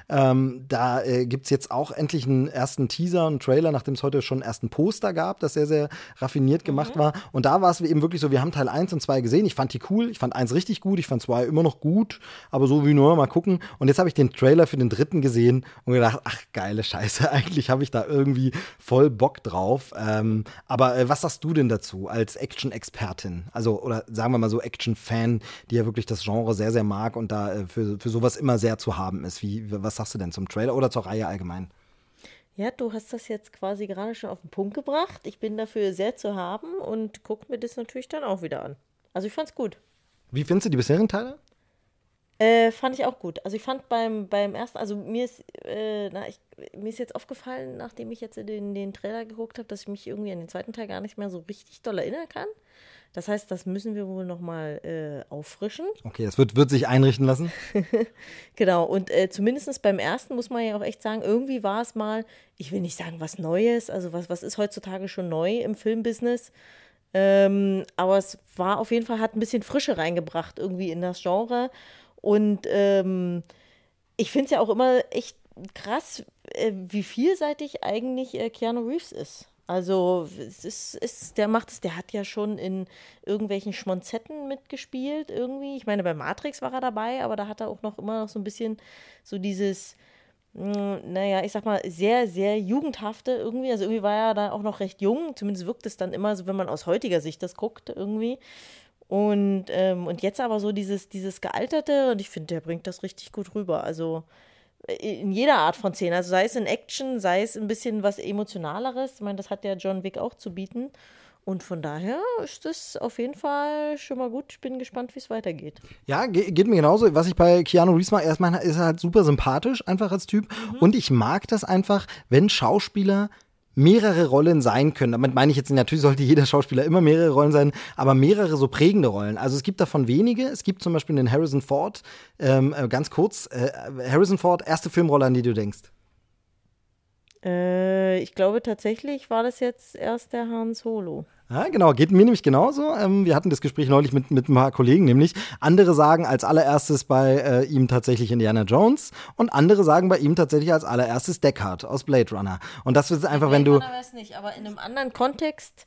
Ähm, da äh, gibt es jetzt auch endlich einen ersten Teaser, einen Trailer, nachdem es heute schon einen ersten Poster gab, das sehr, sehr raffiniert gemacht war. Und da war es eben wirklich so, wir haben Teil 1 und 2 gesehen. Ich fand die cool, ich fand 1 richtig gut, ich fand 2 immer noch gut, aber so wie nur mal gucken. Und jetzt habe ich den Trailer für den dritten gesehen und gedacht, ach, geile Scheiße, eigentlich habe ich da irgendwie voll Bock drauf. Ähm, aber äh, was sagst du denn dazu als Action-Expertin? Also, oder sagen wir mal so Action-Fan, die ja wirklich das Genre sehr, sehr mag und da äh, für, für sowas immer sehr zu haben ist. Wie, was sagst du denn zum Trailer oder zur Reihe allgemein? Ja, du hast das jetzt quasi gerade schon auf den Punkt gebracht. Ich bin dafür sehr zu haben und gucke mir das natürlich dann auch wieder an. Also ich fand's gut. Wie findest du die bisherigen Teile? Äh, fand ich auch gut. Also ich fand beim, beim ersten, also mir ist, äh, na, ich, mir ist jetzt aufgefallen, nachdem ich jetzt den, den Trailer geguckt habe, dass ich mich irgendwie an den zweiten Teil gar nicht mehr so richtig doll erinnern kann. Das heißt, das müssen wir wohl nochmal äh, auffrischen. Okay, das wird, wird sich einrichten lassen. genau, und äh, zumindest beim ersten muss man ja auch echt sagen, irgendwie war es mal, ich will nicht sagen, was Neues, also was, was ist heutzutage schon neu im Filmbusiness. Ähm, aber es war auf jeden Fall, hat ein bisschen Frische reingebracht irgendwie in das Genre. Und ähm, ich finde es ja auch immer echt krass, äh, wie vielseitig eigentlich äh, Keanu Reeves ist. Also es ist, ist, der macht es, der hat ja schon in irgendwelchen Schmonzetten mitgespielt irgendwie. Ich meine, bei Matrix war er dabei, aber da hat er auch noch immer noch so ein bisschen so dieses, mh, hm, naja, ich sag mal, sehr, sehr jugendhafte irgendwie. Also irgendwie war er da auch noch recht jung, zumindest wirkt es dann immer so, wenn man aus heutiger Sicht das guckt irgendwie. Und, ähm, und jetzt aber so dieses, dieses Gealterte und ich finde, der bringt das richtig gut rüber. Also in jeder Art von Szene. Also sei es in Action, sei es ein bisschen was Emotionaleres. Ich meine, das hat ja John Wick auch zu bieten. Und von daher ist das auf jeden Fall schon mal gut. Ich bin gespannt, wie es weitergeht. Ja, geht mir genauso. Was ich bei Keanu Reeves mag, erstmal ist er halt super sympathisch, einfach als Typ. Mhm. Und ich mag das einfach, wenn Schauspieler mehrere Rollen sein können. Damit meine ich jetzt, natürlich sollte jeder Schauspieler immer mehrere Rollen sein, aber mehrere so prägende Rollen. Also es gibt davon wenige. Es gibt zum Beispiel den Harrison Ford, ähm, äh, ganz kurz, äh, Harrison Ford, erste Filmrolle, an die du denkst. Äh, ich glaube tatsächlich war das jetzt erst der Han Solo. Ja, genau, geht mir nämlich genauso. Ähm, wir hatten das Gespräch neulich mit, mit ein paar Kollegen, nämlich andere sagen als allererstes bei äh, ihm tatsächlich Indiana Jones und andere sagen bei ihm tatsächlich als allererstes Deckard aus Blade Runner. Und das ist einfach, Blade wenn du. Runner weiß nicht, aber in einem anderen Kontext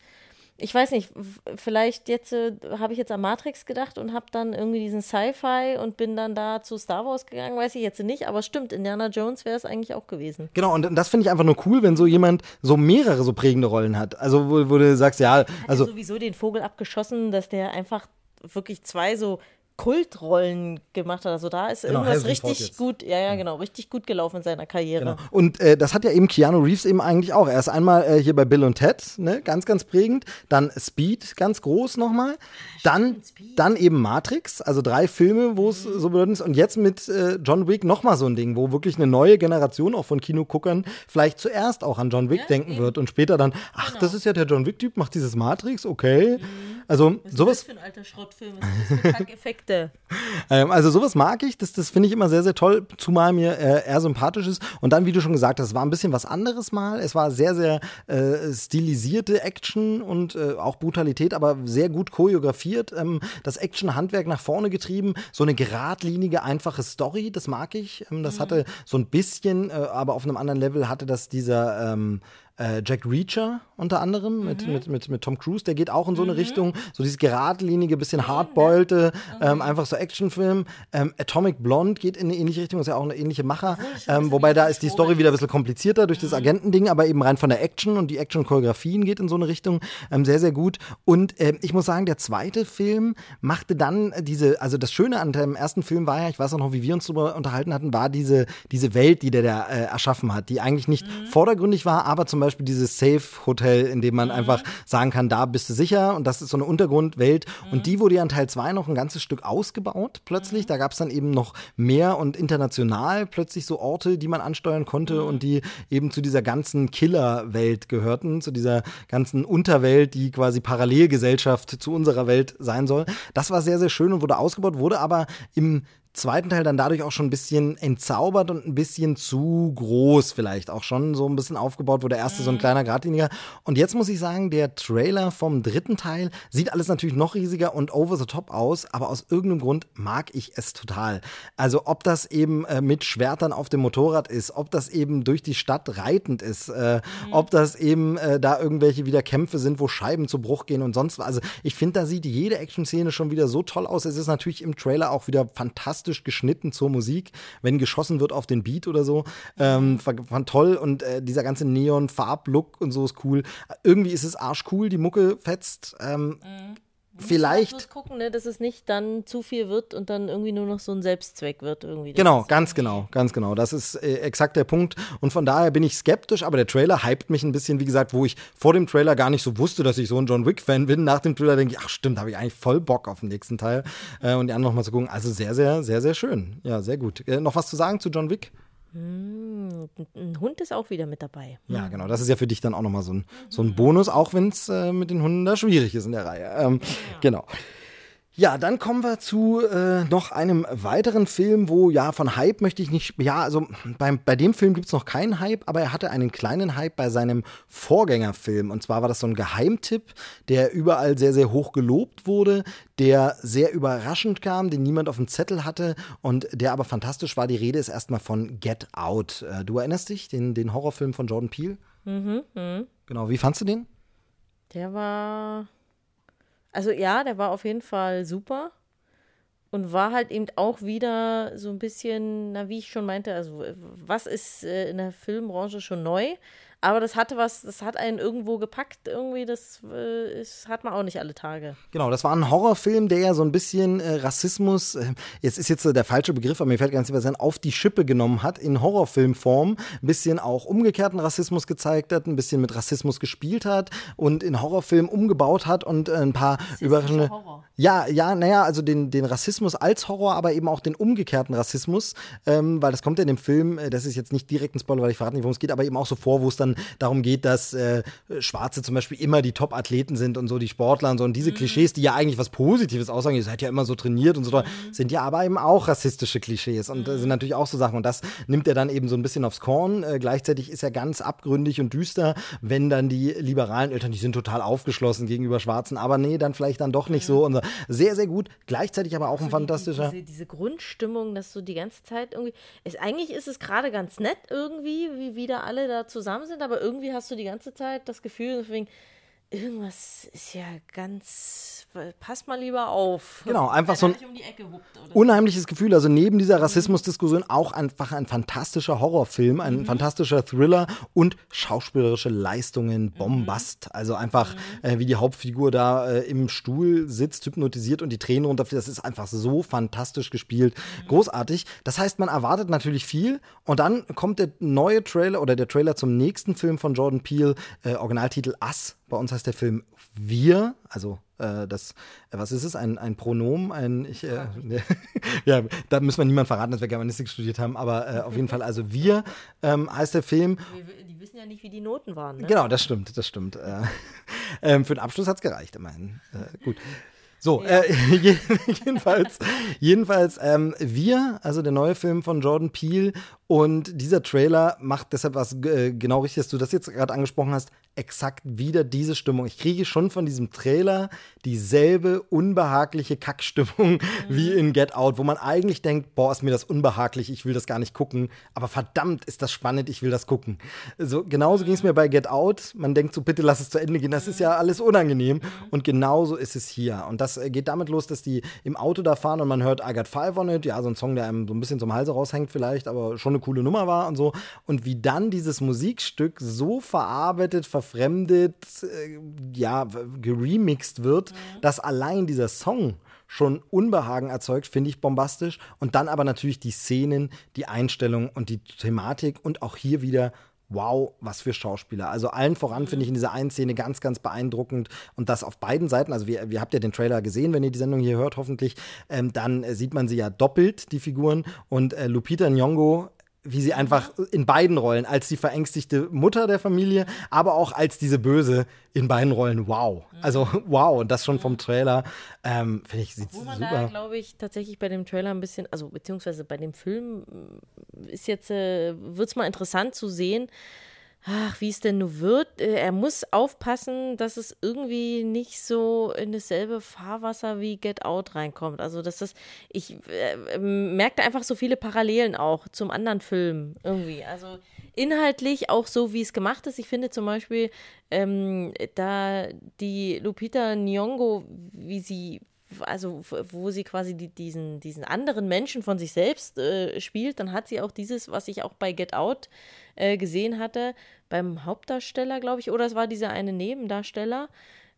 ich weiß nicht, vielleicht jetzt äh, habe ich jetzt an Matrix gedacht und habe dann irgendwie diesen Sci-Fi und bin dann da zu Star Wars gegangen, weiß ich jetzt nicht, aber stimmt, Indiana Jones wäre es eigentlich auch gewesen. Genau, und das finde ich einfach nur cool, wenn so jemand so mehrere so prägende Rollen hat. Also, wo, wo du sagst, ja, also. Hat sowieso den Vogel abgeschossen, dass der einfach wirklich zwei so Kultrollen gemacht hat. Also da ist genau, irgendwas richtig gut, ja, ja, genau, richtig gut gelaufen in seiner Karriere. Genau. Und äh, das hat ja eben Keanu Reeves eben eigentlich auch. Er ist einmal äh, hier bei Bill und Ted, ne, ganz, ganz prägend. Dann Speed, ganz groß nochmal. Dann, dann eben Matrix, also drei Filme, wo es mhm. so bedeutend ist. Und jetzt mit äh, John Wick nochmal so ein Ding, wo wirklich eine neue Generation auch von Kinoguckern vielleicht zuerst auch an John Wick ja, denken eben. wird und später dann, ach, genau. das ist ja der John Wick-Typ, macht dieses Matrix, okay. Mhm. Also Was sowas. Was ist das für ein alter Schrottfilm? Was ist das für Kackeffekte? ähm, also sowas mag ich, das, das finde ich immer sehr, sehr toll, zumal mir äh, eher sympathisch ist. Und dann, wie du schon gesagt hast, war ein bisschen was anderes mal. Es war sehr, sehr äh, stilisierte Action und äh, auch Brutalität, aber sehr gut choreografiert. Ähm, das Action-Handwerk nach vorne getrieben. So eine geradlinige, einfache Story, das mag ich. Ähm, das mhm. hatte so ein bisschen, äh, aber auf einem anderen Level hatte das dieser ähm, äh, Jack Reacher unter anderem mit, mhm. mit, mit, mit Tom Cruise, der geht auch in so eine mhm. Richtung, so dieses geradlinige, bisschen hardboilte, ähm, einfach so Actionfilm. Ähm, Atomic Blonde geht in eine ähnliche Richtung, ist ja auch eine ähnliche Macher, ähm, wobei da ist die Story wieder ein bisschen komplizierter durch das mhm. Agentending, aber eben rein von der Action und die Action-Choreografien geht in so eine Richtung, ähm, sehr, sehr gut. Und ähm, ich muss sagen, der zweite Film machte dann diese, also das Schöne an dem ersten Film war ja, ich weiß auch noch, wie wir uns darüber unterhalten hatten, war diese, diese Welt, die der da äh, erschaffen hat, die eigentlich nicht mhm. vordergründig war, aber zum Beispiel Beispiel dieses Safe-Hotel, in dem man mhm. einfach sagen kann, da bist du sicher und das ist so eine Untergrundwelt. Mhm. Und die wurde ja in Teil 2 noch ein ganzes Stück ausgebaut plötzlich. Mhm. Da gab es dann eben noch mehr und international plötzlich so Orte, die man ansteuern konnte mhm. und die eben zu dieser ganzen Killer-Welt gehörten, zu dieser ganzen Unterwelt, die quasi Parallelgesellschaft zu unserer Welt sein soll. Das war sehr, sehr schön und wurde ausgebaut, wurde aber im zweiten Teil dann dadurch auch schon ein bisschen entzaubert und ein bisschen zu groß vielleicht auch schon so ein bisschen aufgebaut, wo der erste so ein kleiner geradliniger. Und jetzt muss ich sagen, der Trailer vom dritten Teil sieht alles natürlich noch riesiger und over the top aus, aber aus irgendeinem Grund mag ich es total. Also ob das eben äh, mit Schwertern auf dem Motorrad ist, ob das eben durch die Stadt reitend ist, äh, ob das eben äh, da irgendwelche wieder Kämpfe sind, wo Scheiben zu Bruch gehen und sonst was. Also ich finde, da sieht jede Action-Szene schon wieder so toll aus. Es ist natürlich im Trailer auch wieder fantastisch geschnitten zur Musik, wenn geschossen wird auf den Beat oder so. Ähm, fand toll und äh, dieser ganze Neon-Farb-Look und so ist cool. Irgendwie ist es arschcool, die Mucke fetzt. Ähm, Vielleicht. bloß gucken, ne, dass es nicht dann zu viel wird und dann irgendwie nur noch so ein Selbstzweck wird irgendwie. Genau, ganz genau, ganz genau. Das ist äh, exakt der Punkt. Und von daher bin ich skeptisch, aber der Trailer hypt mich ein bisschen, wie gesagt, wo ich vor dem Trailer gar nicht so wusste, dass ich so ein John Wick-Fan bin. Nach dem Trailer denke ich, ach stimmt, habe ich eigentlich voll Bock auf den nächsten Teil. Äh, und die anderen nochmal zu gucken. Also sehr, sehr, sehr, sehr schön. Ja, sehr gut. Äh, noch was zu sagen zu John Wick? Ein Hund ist auch wieder mit dabei. Ja, genau. Das ist ja für dich dann auch nochmal so ein, so ein Bonus, auch wenn es äh, mit den Hunden da schwierig ist in der Reihe. Ähm, Genau. Ja, dann kommen wir zu äh, noch einem weiteren Film, wo, ja, von Hype möchte ich nicht, ja, also beim, bei dem Film gibt es noch keinen Hype, aber er hatte einen kleinen Hype bei seinem Vorgängerfilm. Und zwar war das so ein Geheimtipp, der überall sehr, sehr hoch gelobt wurde, der sehr überraschend kam, den niemand auf dem Zettel hatte und der aber fantastisch war. Die Rede ist erstmal von Get Out. Äh, du erinnerst dich, den, den Horrorfilm von Jordan Peele? Mhm, Genau, wie fandst du den? Der war. Also ja, der war auf jeden Fall super. Und war halt eben auch wieder so ein bisschen, na, wie ich schon meinte, also was ist äh, in der Filmbranche schon neu? Aber das hatte was, das hat einen irgendwo gepackt, irgendwie, das äh, ist, hat man auch nicht alle Tage. Genau, das war ein Horrorfilm, der ja so ein bisschen äh, Rassismus, äh, jetzt ist jetzt äh, der falsche Begriff, aber mir fällt ganz lieber sein, auf die Schippe genommen hat, in Horrorfilmform, ein bisschen auch umgekehrten Rassismus gezeigt hat, ein bisschen mit Rassismus gespielt hat und in Horrorfilm umgebaut hat und äh, ein paar überraschende. Horror. Ja, ja, naja, also den, den Rassismus als Horror, aber eben auch den umgekehrten Rassismus, ähm, weil das kommt ja in dem Film, äh, das ist jetzt nicht direkt ein Spoiler, weil ich verrate nicht, worum es geht, aber eben auch so vor, wo es dann darum geht, dass äh, Schwarze zum Beispiel immer die Top-Athleten sind und so die Sportler und so und diese Klischees, die ja eigentlich was Positives aussagen, ihr seid ja immer so trainiert und so, toll, sind ja aber eben auch rassistische Klischees und äh, sind natürlich auch so Sachen und das nimmt er dann eben so ein bisschen aufs Korn. Äh, gleichzeitig ist er ganz abgründig und düster, wenn dann die liberalen Eltern, die sind total aufgeschlossen gegenüber Schwarzen, aber nee, dann vielleicht dann doch nicht so. Und so. Sehr, sehr gut. Gleichzeitig aber auch ein fantastischer. Diese, diese Grundstimmung, dass du die ganze Zeit irgendwie. Ist, eigentlich ist es gerade ganz nett irgendwie, wie wieder alle da zusammen sind, aber irgendwie hast du die ganze Zeit das Gefühl, von wegen, irgendwas ist ja ganz. Pass mal lieber auf. Genau, einfach so ein um unheimliches Gefühl. Also neben dieser Rassismusdiskussion auch einfach ein fantastischer Horrorfilm, ein fantastischer Thriller und schauspielerische Leistungen Bombast. Also einfach, äh, wie die Hauptfigur da äh, im Stuhl sitzt, hypnotisiert und die Tränen runterfließen. Das ist einfach so fantastisch gespielt. Großartig. Das heißt, man erwartet natürlich viel und dann kommt der neue Trailer oder der Trailer zum nächsten Film von Jordan Peele, äh, Originaltitel Us. Bei uns heißt der Film Wir, also äh, das, äh, was ist es, ein, ein Pronomen, ein, ich, äh, ja, da müssen wir niemand verraten, dass wir Germanistik studiert haben, aber äh, auf jeden Fall, also Wir ähm, heißt der Film. Wir- Die wissen ja nicht, wie die Noten waren. Ne? Genau, das stimmt, das stimmt. Äh, ähm, für den Abschluss hat es gereicht, immerhin. Äh, gut. So, äh, je- jedenfalls, jedenfalls ähm, wir, also der neue Film von Jordan Peele und dieser Trailer macht deshalb was äh, genau richtig, dass du das jetzt gerade angesprochen hast, exakt wieder diese Stimmung. Ich kriege schon von diesem Trailer dieselbe unbehagliche Kackstimmung wie in Get Out, wo man eigentlich denkt, boah, ist mir das unbehaglich, ich will das gar nicht gucken, aber verdammt ist das spannend, ich will das gucken. So, genauso ging es mir bei Get Out. Man denkt so, bitte lass es zu Ende gehen, das ist ja alles unangenehm. Und genauso ist es hier. Und das äh, geht damit los, dass die im Auto da fahren und man hört I Got Five on It, ja, so ein Song, der einem so ein bisschen zum Halse raushängt vielleicht, aber schon eine coole Nummer war und so. Und wie dann dieses Musikstück so verarbeitet, verfremdet, äh, ja, geremixed wird, dass allein dieser Song schon Unbehagen erzeugt, finde ich bombastisch. Und dann aber natürlich die Szenen, die Einstellung und die Thematik und auch hier wieder. Wow, was für Schauspieler. Also allen voran finde ich in dieser einen Szene ganz, ganz beeindruckend und das auf beiden Seiten. Also wir, wir habt ja den Trailer gesehen, wenn ihr die Sendung hier hört, hoffentlich. Ähm, dann äh, sieht man sie ja doppelt, die Figuren. Und äh, Lupita Nyong'o wie sie einfach in beiden Rollen, als die verängstigte Mutter der Familie, aber auch als diese Böse in beiden Rollen, wow. Also wow, und das schon vom Trailer, ähm, finde ich, sieht Wo man super. da, glaube ich, tatsächlich bei dem Trailer ein bisschen, also beziehungsweise bei dem Film äh, ist jetzt, äh, wird es mal interessant zu sehen, ach, wie es denn nun wird. Äh, Er muss aufpassen, dass es irgendwie nicht so in dasselbe Fahrwasser wie Get Out reinkommt. Also, dass das, ich äh, merkte einfach so viele Parallelen auch zum anderen Film irgendwie. Also inhaltlich auch so, wie es gemacht ist. Ich finde zum Beispiel, ähm, da die Lupita Nyong'o, wie sie also wo sie quasi die, diesen, diesen anderen Menschen von sich selbst äh, spielt, dann hat sie auch dieses, was ich auch bei Get Out äh, gesehen hatte, beim Hauptdarsteller, glaube ich, oder es war dieser eine Nebendarsteller,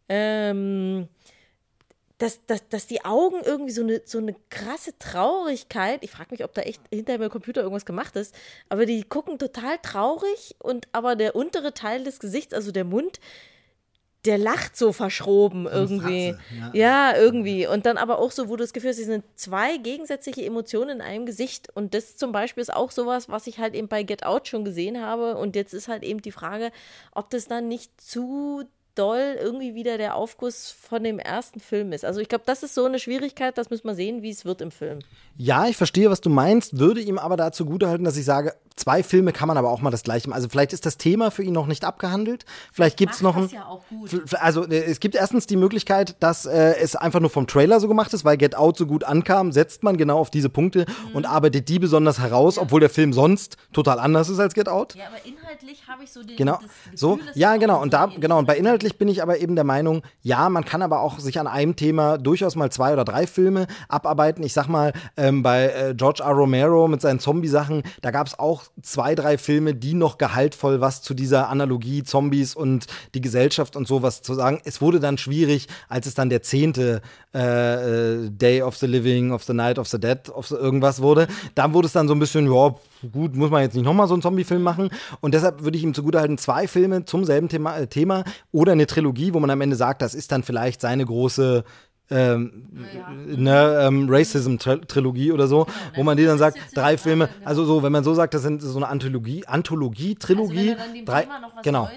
ähm, dass, dass, dass die Augen irgendwie so eine, so eine krasse Traurigkeit, ich frage mich, ob da echt hinter meinem Computer irgendwas gemacht ist, aber die gucken total traurig und aber der untere Teil des Gesichts, also der Mund, der lacht so verschroben irgendwie. Fratze, ja. irgendwie. Und dann aber auch so, wo du das Gefühl hast, es sind zwei gegensätzliche Emotionen in einem Gesicht. Und das zum Beispiel ist auch sowas, was ich halt eben bei Get Out schon gesehen habe. Und jetzt ist halt eben die Frage, ob das dann nicht zu doll irgendwie wieder der Aufguss von dem ersten Film ist. Also ich glaube, das ist so eine Schwierigkeit, das müssen wir sehen, wie es wird im Film. Ja, ich verstehe, was du meinst, würde ihm aber dazu halten, dass ich sage, zwei Filme kann man aber auch mal das gleiche machen. Also vielleicht ist das Thema für ihn noch nicht abgehandelt. Vielleicht gibt es noch ein. ja auch gut. F- Also äh, es gibt erstens die Möglichkeit, dass äh, es einfach nur vom Trailer so gemacht ist, weil Get Out so gut ankam, setzt man genau auf diese Punkte Mhm. und arbeitet die besonders heraus, obwohl der Film sonst total anders ist als Get Out. Ja, aber inhaltlich habe ich so den Genau. So, ja, genau. Und da, genau. Und bei inhaltlich bin ich aber eben der Meinung, ja, man kann aber auch sich an einem Thema durchaus mal zwei oder drei Filme abarbeiten. Ich sag mal, ähm, bei äh, George R. Romero mit seinen Zombie-Sachen, da gab es auch zwei, drei Filme, die noch gehaltvoll was zu dieser Analogie Zombies und die Gesellschaft und sowas zu sagen. Es wurde dann schwierig, als es dann der zehnte äh, äh, Day of the Living, of the Night of the Dead, of the irgendwas wurde. Da wurde es dann so ein bisschen, ja, gut, muss man jetzt nicht nochmal so einen Zombie-Film machen. Und deshalb würde ich ihm zugutehalten, zwei Filme zum selben Thema, äh, Thema oder eine Trilogie, wo man am Ende sagt, das ist dann vielleicht seine große ähm, ne, ähm, Racism-Trilogie oder so, wo man die dann sagt, drei Filme, also so, wenn man so sagt, das sind so eine Anthologie, Anthologie, Trilogie, Also wenn dann dem drei, Thema noch was genau,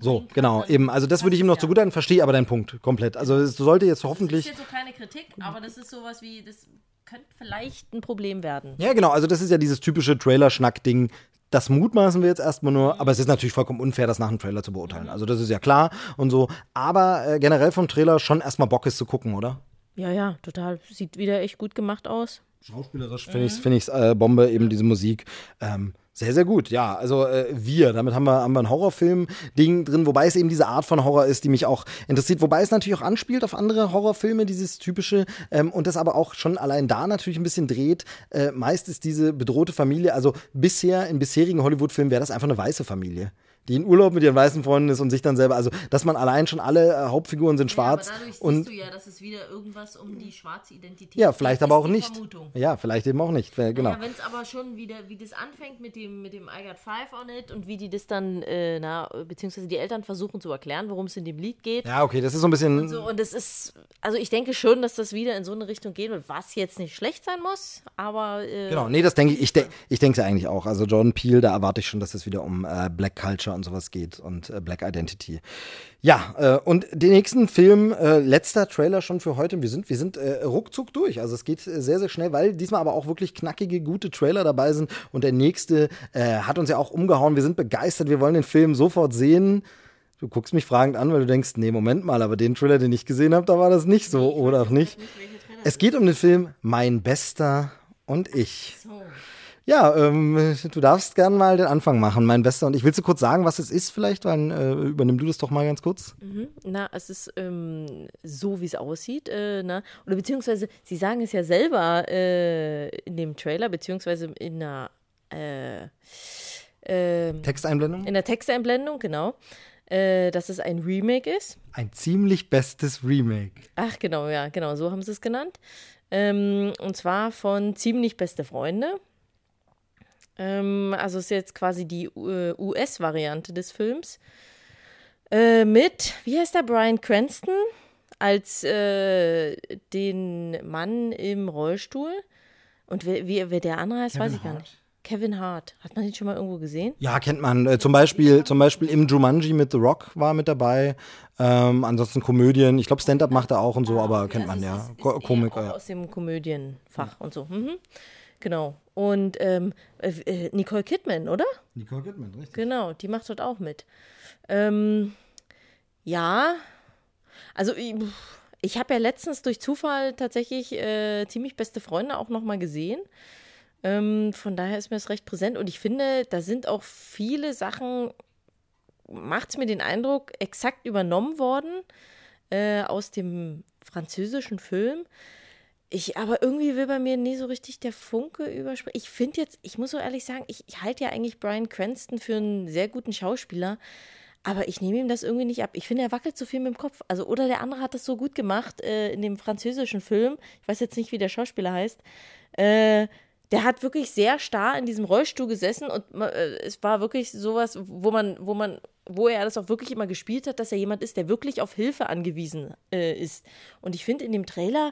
so, kann, genau, eben, also das würde ich ihm noch zugutehalten, verstehe aber deinen Punkt komplett. Also es sollte jetzt Das hoffentlich ist jetzt so keine Kritik, aber das ist sowas wie, das könnte vielleicht ein Problem werden. Ja, genau. Also, das ist ja dieses typische Trailer-Schnack-Ding. Das mutmaßen wir jetzt erstmal Mhm. nur, aber es ist natürlich vollkommen unfair, das nach dem Trailer zu beurteilen. Also, das ist ja klar und so. Aber äh, generell vom Trailer schon erstmal Bock ist zu gucken, oder? Ja, ja, total. Sieht wieder echt gut gemacht aus. Schauspielerisch finde ich es find ich's, äh, Bombe, eben diese Musik. Ähm, sehr, sehr gut, ja. Also äh, wir, damit haben wir, haben wir ein Horrorfilm-Ding drin, wobei es eben diese Art von Horror ist, die mich auch interessiert, wobei es natürlich auch anspielt auf andere Horrorfilme, dieses typische, ähm, und das aber auch schon allein da natürlich ein bisschen dreht. Äh, meist ist diese bedrohte Familie, also bisher, in bisherigen Hollywood-Filmen wäre das einfach eine weiße Familie. Die in Urlaub mit ihren weißen Freunden ist und sich dann selber, also dass man allein schon alle äh, Hauptfiguren sind schwarz und ja, dass es wieder irgendwas um die schwarze Identität ja, vielleicht aber auch nicht. Ja, vielleicht eben auch nicht, genau. Ja, wenn es aber schon wieder, wie das anfängt mit dem, mit dem I Got Five on it und wie die das dann, äh, na, beziehungsweise die Eltern versuchen zu erklären, worum es in dem Lied geht. Ja, okay, das ist so ein bisschen. So, und es ist, also ich denke schon, dass das wieder in so eine Richtung gehen wird, was jetzt nicht schlecht sein muss, aber äh, Genau, nee, das denke ich, ich, de ich denke es eigentlich auch. Also Jordan Peele, da erwarte ich schon, dass es wieder um äh, Black Culture und sowas geht und äh, Black Identity. Ja, äh, und den nächsten Film, äh, letzter Trailer schon für heute. Wir sind, wir sind äh, ruckzuck durch. Also es geht äh, sehr, sehr schnell, weil diesmal aber auch wirklich knackige, gute Trailer dabei sind. Und der nächste äh, hat uns ja auch umgehauen. Wir sind begeistert, wir wollen den Film sofort sehen. Du guckst mich fragend an, weil du denkst, nee, Moment mal, aber den Trailer, den ich gesehen habe, da war das nicht so, oder auch nicht. Es geht um den Film Mein Bester und ich. Ja, ähm, du darfst gern mal den Anfang machen, mein Bester. Und ich willst du kurz sagen, was es ist vielleicht? Weil, äh, übernimm du das doch mal ganz kurz. Na, es ist ähm, so, wie es aussieht. Äh, na? Oder beziehungsweise, sie sagen es ja selber äh, in dem Trailer, beziehungsweise in einer, äh, ähm, Texteinblendung? in der Texteinblendung, genau, äh, dass es ein Remake ist. Ein ziemlich bestes Remake. Ach, genau, ja, genau, so haben sie es genannt. Ähm, und zwar von Ziemlich Beste Freunde. Ähm, also ist jetzt quasi die äh, US-Variante des Films. Äh, mit, wie heißt der, Brian Cranston als äh, den Mann im Rollstuhl. Und wer, wie, wer der andere heißt, weiß ich gar nicht. Kevin Hart. Hat man den schon mal irgendwo gesehen? Ja, kennt man. Äh, zum, Beispiel, zum Beispiel im Jumanji mit The Rock war mit dabei. Ähm, ansonsten Komödien. Ich glaube, Stand-Up macht er auch und so, aber kennt man ja. Ko Komik, Auch ja. aus dem Komödienfach und so. Mhm. Genau. Und ähm, äh, äh, Nicole Kidman, oder? Nicole Kidman, richtig. Genau, die macht dort auch mit. Ähm, ja, also ich, ich habe ja letztens durch Zufall tatsächlich äh, ziemlich beste Freunde auch nochmal gesehen. Ähm, von daher ist mir das recht präsent und ich finde, da sind auch viele Sachen, macht es mir den Eindruck, exakt übernommen worden äh, aus dem französischen Film. Ich, aber irgendwie will bei mir nie so richtig der Funke überspringen. Ich finde jetzt, ich muss so ehrlich sagen, ich, ich halte ja eigentlich Brian Cranston für einen sehr guten Schauspieler, aber ich nehme ihm das irgendwie nicht ab. Ich finde, er wackelt zu viel mit dem Kopf. Also, oder der andere hat das so gut gemacht äh, in dem französischen Film. Ich weiß jetzt nicht, wie der Schauspieler heißt. Äh, der hat wirklich sehr starr in diesem Rollstuhl gesessen und äh, es war wirklich sowas, wo man, wo man, wo er das auch wirklich immer gespielt hat, dass er jemand ist, der wirklich auf Hilfe angewiesen äh, ist. Und ich finde, in dem Trailer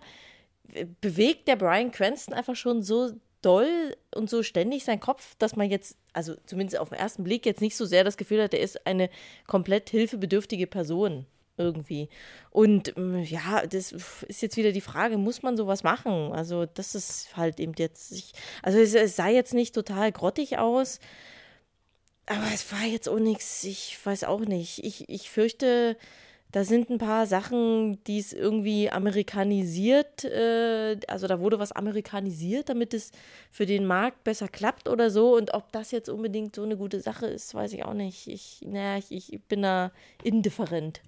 bewegt der Brian Cranston einfach schon so doll und so ständig seinen Kopf, dass man jetzt, also zumindest auf den ersten Blick, jetzt nicht so sehr das Gefühl hat, er ist eine komplett hilfebedürftige Person irgendwie. Und ähm, ja, das ist jetzt wieder die Frage, muss man sowas machen? Also, das ist halt eben jetzt, ich, also es, es sah jetzt nicht total grottig aus, aber es war jetzt auch nichts, ich weiß auch nicht. Ich, ich fürchte, da sind ein paar Sachen, die es irgendwie amerikanisiert, äh, also da wurde was amerikanisiert, damit es für den Markt besser klappt oder so. Und ob das jetzt unbedingt so eine gute Sache ist, weiß ich auch nicht. Ich, naja, ich, ich bin da indifferent.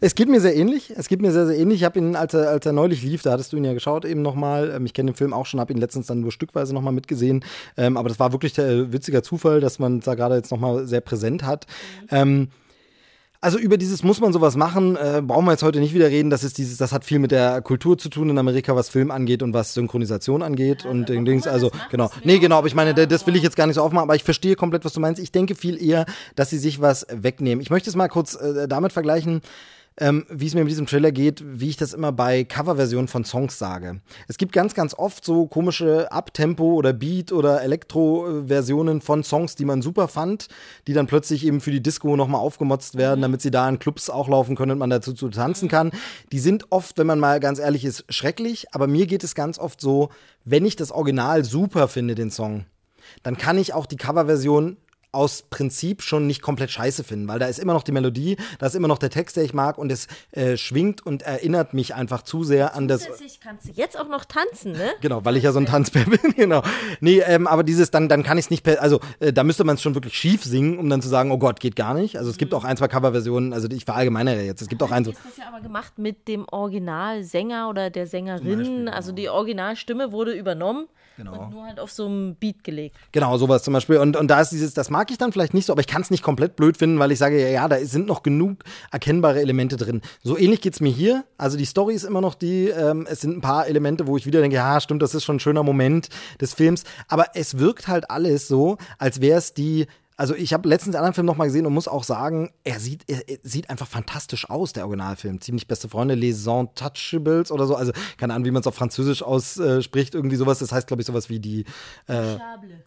Es geht mir sehr ähnlich. Es geht mir sehr, sehr ähnlich. Ich habe ihn, als er, als er neulich lief, da hattest du ihn ja geschaut eben nochmal. Ähm, ich kenne den Film auch schon, habe ihn letztens dann nur stückweise nochmal mitgesehen. Ähm, aber das war wirklich der witziger Zufall, dass man da gerade jetzt nochmal sehr präsent hat. Ähm, also über dieses muss man sowas machen, äh, brauchen wir jetzt heute nicht wieder reden. Das ist dieses, das hat viel mit der Kultur zu tun in Amerika, was Film angeht und was Synchronisation angeht und den Dings. Also genau, nee, genau. Aber ich meine, das will ich jetzt gar nicht so aufmachen. Aber ich verstehe komplett, was du meinst. Ich denke viel eher, dass sie sich was wegnehmen. Ich möchte es mal kurz äh, damit vergleichen ähm, wie es mir mit diesem Trailer geht, wie ich das immer bei Coverversionen von Songs sage. Es gibt ganz, ganz oft so komische Abtempo- oder Beat- oder Elektro-Versionen von Songs, die man super fand, die dann plötzlich eben für die Disco nochmal aufgemotzt werden, damit sie da in Clubs auch laufen können und man dazu zu tanzen kann. Die sind oft, wenn man mal ganz ehrlich ist, schrecklich, aber mir geht es ganz oft so, wenn ich das Original super finde, den Song, dann kann ich auch die Coverversion aus Prinzip schon nicht komplett scheiße finden, weil da ist immer noch die Melodie, da ist immer noch der Text, der ich mag und es äh, schwingt und erinnert mich einfach zu sehr an das. Zusätzlich kannst du jetzt auch noch tanzen, ne? Genau, weil ich ja so ein Tanzbär bin, genau. Nee, ähm, aber dieses, dann, dann kann ich es nicht, per, also äh, da müsste man es schon wirklich schief singen, um dann zu sagen, oh Gott, geht gar nicht. Also es gibt auch ein, zwei Coverversionen, also ich verallgemeinere jetzt, es gibt auch ein so. Ist das ja aber gemacht mit dem Originalsänger oder der Sängerin, also die Originalstimme wurde übernommen Genau. und nur halt auf so einem Beat gelegt. Genau, sowas zum Beispiel. Und, und da ist dieses, das mag ich dann vielleicht nicht so, aber ich kann es nicht komplett blöd finden, weil ich sage, ja, ja, da sind noch genug erkennbare Elemente drin. So ähnlich geht es mir hier. Also die Story ist immer noch die, ähm, es sind ein paar Elemente, wo ich wieder denke, ja, stimmt, das ist schon ein schöner Moment des Films. Aber es wirkt halt alles so, als wäre es die also ich habe letztens einen anderen Film nochmal gesehen und muss auch sagen, er sieht, er, er sieht einfach fantastisch aus, der Originalfilm. Ziemlich beste Freunde, Les Untouchables oder so. Also keine Ahnung, wie man es auf Französisch ausspricht, irgendwie sowas. Das heißt, glaube ich, sowas wie die. Äh,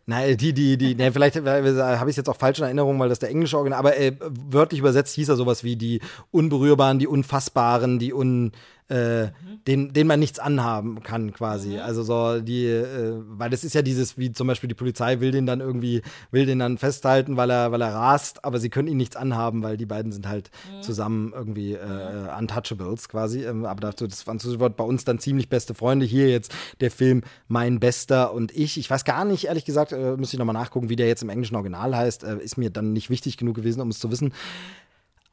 nein, die, die, die, ne, vielleicht äh, habe ich es jetzt auch falsch in Erinnerung, weil das der englische Original, aber äh, wörtlich übersetzt hieß er sowas wie die Unberührbaren, die Unfassbaren, die Un äh, den, den man nichts anhaben kann, quasi. Also so die, äh, weil das ist ja dieses, wie zum Beispiel die Polizei will den dann irgendwie, will den dann festhalten, weil er, weil er rast, aber sie können ihn nichts anhaben, weil die beiden sind halt zusammen irgendwie äh, Untouchables quasi. Ähm, aber dazu, das französische Wort bei uns dann ziemlich beste Freunde. Hier jetzt der Film Mein Bester und ich. Ich weiß gar nicht, ehrlich gesagt, äh, müsste ich nochmal nachgucken, wie der jetzt im englischen Original heißt. Äh, ist mir dann nicht wichtig genug gewesen, um es zu wissen.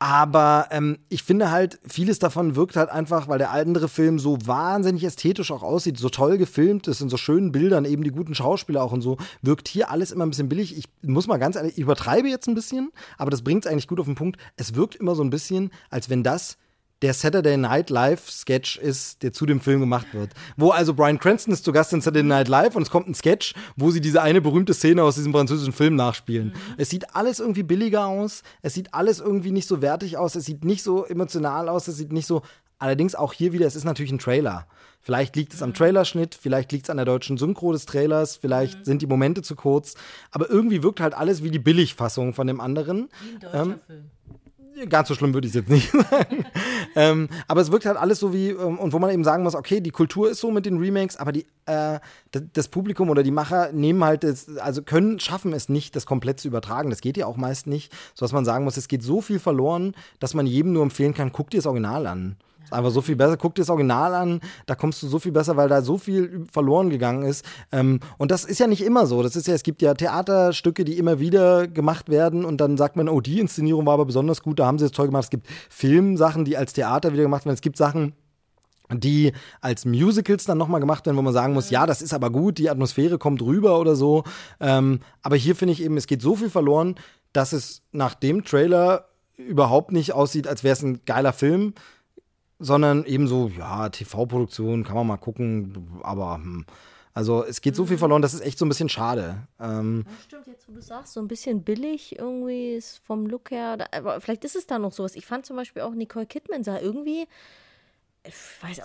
Aber ähm, ich finde halt, vieles davon wirkt halt einfach, weil der andere Film so wahnsinnig ästhetisch auch aussieht, so toll gefilmt ist, in so schönen Bildern, eben die guten Schauspieler auch und so, wirkt hier alles immer ein bisschen billig. Ich muss mal ganz ehrlich, ich übertreibe jetzt ein bisschen, aber das bringt es eigentlich gut auf den Punkt. Es wirkt immer so ein bisschen, als wenn das der Saturday Night Live Sketch ist, der zu dem Film gemacht wird. Wo also Brian Cranston ist zu Gast in Saturday Night Live und es kommt ein Sketch, wo sie diese eine berühmte Szene aus diesem französischen Film nachspielen. Es sieht alles irgendwie billiger aus, es sieht alles irgendwie nicht so wertig aus, es sieht nicht so emotional aus, es sieht nicht so Allerdings auch hier wieder, es ist natürlich ein Trailer. Vielleicht liegt es am Trailerschnitt, vielleicht liegt es an der deutschen Synchro des Trailers, vielleicht sind die Momente zu kurz. Aber irgendwie wirkt halt alles wie die Billigfassung von dem anderen. Wie ein deutscher Ähm, Film. Ganz so schlimm würde ich es jetzt nicht sagen. ähm, aber es wirkt halt alles so wie, ähm, und wo man eben sagen muss, okay, die Kultur ist so mit den Remakes, aber die, äh, das Publikum oder die Macher nehmen halt, das, also können, schaffen es nicht, das komplett zu übertragen. Das geht ja auch meist nicht, sodass man sagen muss, es geht so viel verloren, dass man jedem nur empfehlen kann, guck dir das Original an. Ist einfach so viel besser. Guck dir das Original an, da kommst du so viel besser, weil da so viel verloren gegangen ist. Ähm, und das ist ja nicht immer so. Das ist ja, es gibt ja Theaterstücke, die immer wieder gemacht werden und dann sagt man, oh, die Inszenierung war aber besonders gut, da haben sie es toll gemacht. Es gibt Filmsachen, die als Theater wieder gemacht werden. Es gibt Sachen, die als Musicals dann nochmal gemacht werden, wo man sagen muss, ja, das ist aber gut, die Atmosphäre kommt rüber oder so. Ähm, aber hier finde ich eben, es geht so viel verloren, dass es nach dem Trailer überhaupt nicht aussieht, als wäre es ein geiler Film, sondern eben so, ja, TV-Produktion, kann man mal gucken, aber hm. also es geht so viel verloren, das ist echt so ein bisschen schade. Ähm, Ja, stimmt, jetzt wo du sagst, so ein bisschen billig irgendwie ist vom Look her. Aber vielleicht ist es da noch sowas. Ich fand zum Beispiel auch Nicole Kidman sah irgendwie.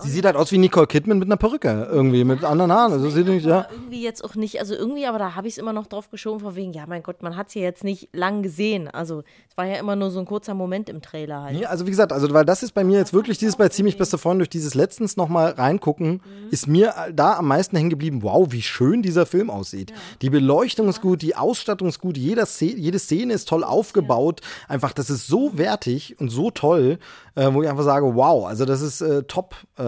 Sie sieht halt aus wie Nicole Kidman mit einer Perücke, irgendwie, mit anderen Haaren. Also sieht nicht, ja. Irgendwie jetzt auch nicht, also irgendwie, aber da habe ich es immer noch drauf geschoben, von wegen, ja, mein Gott, man hat sie jetzt nicht lang gesehen. Also, es war ja immer nur so ein kurzer Moment im Trailer halt. Nee, also wie gesagt, also weil das ist bei mir jetzt wirklich dieses bei ziemlich beste Freund durch dieses letztens noch mal reingucken, ist mir da am meisten hängen geblieben. Wow, wie schön dieser Film aussieht. Die Beleuchtung ist gut, die Ausstattung ist gut, jeder Szene, jede Szene ist toll aufgebaut. Einfach, das ist so wertig und so toll, äh, wo ich einfach sage, wow, also das ist äh, top. Äh,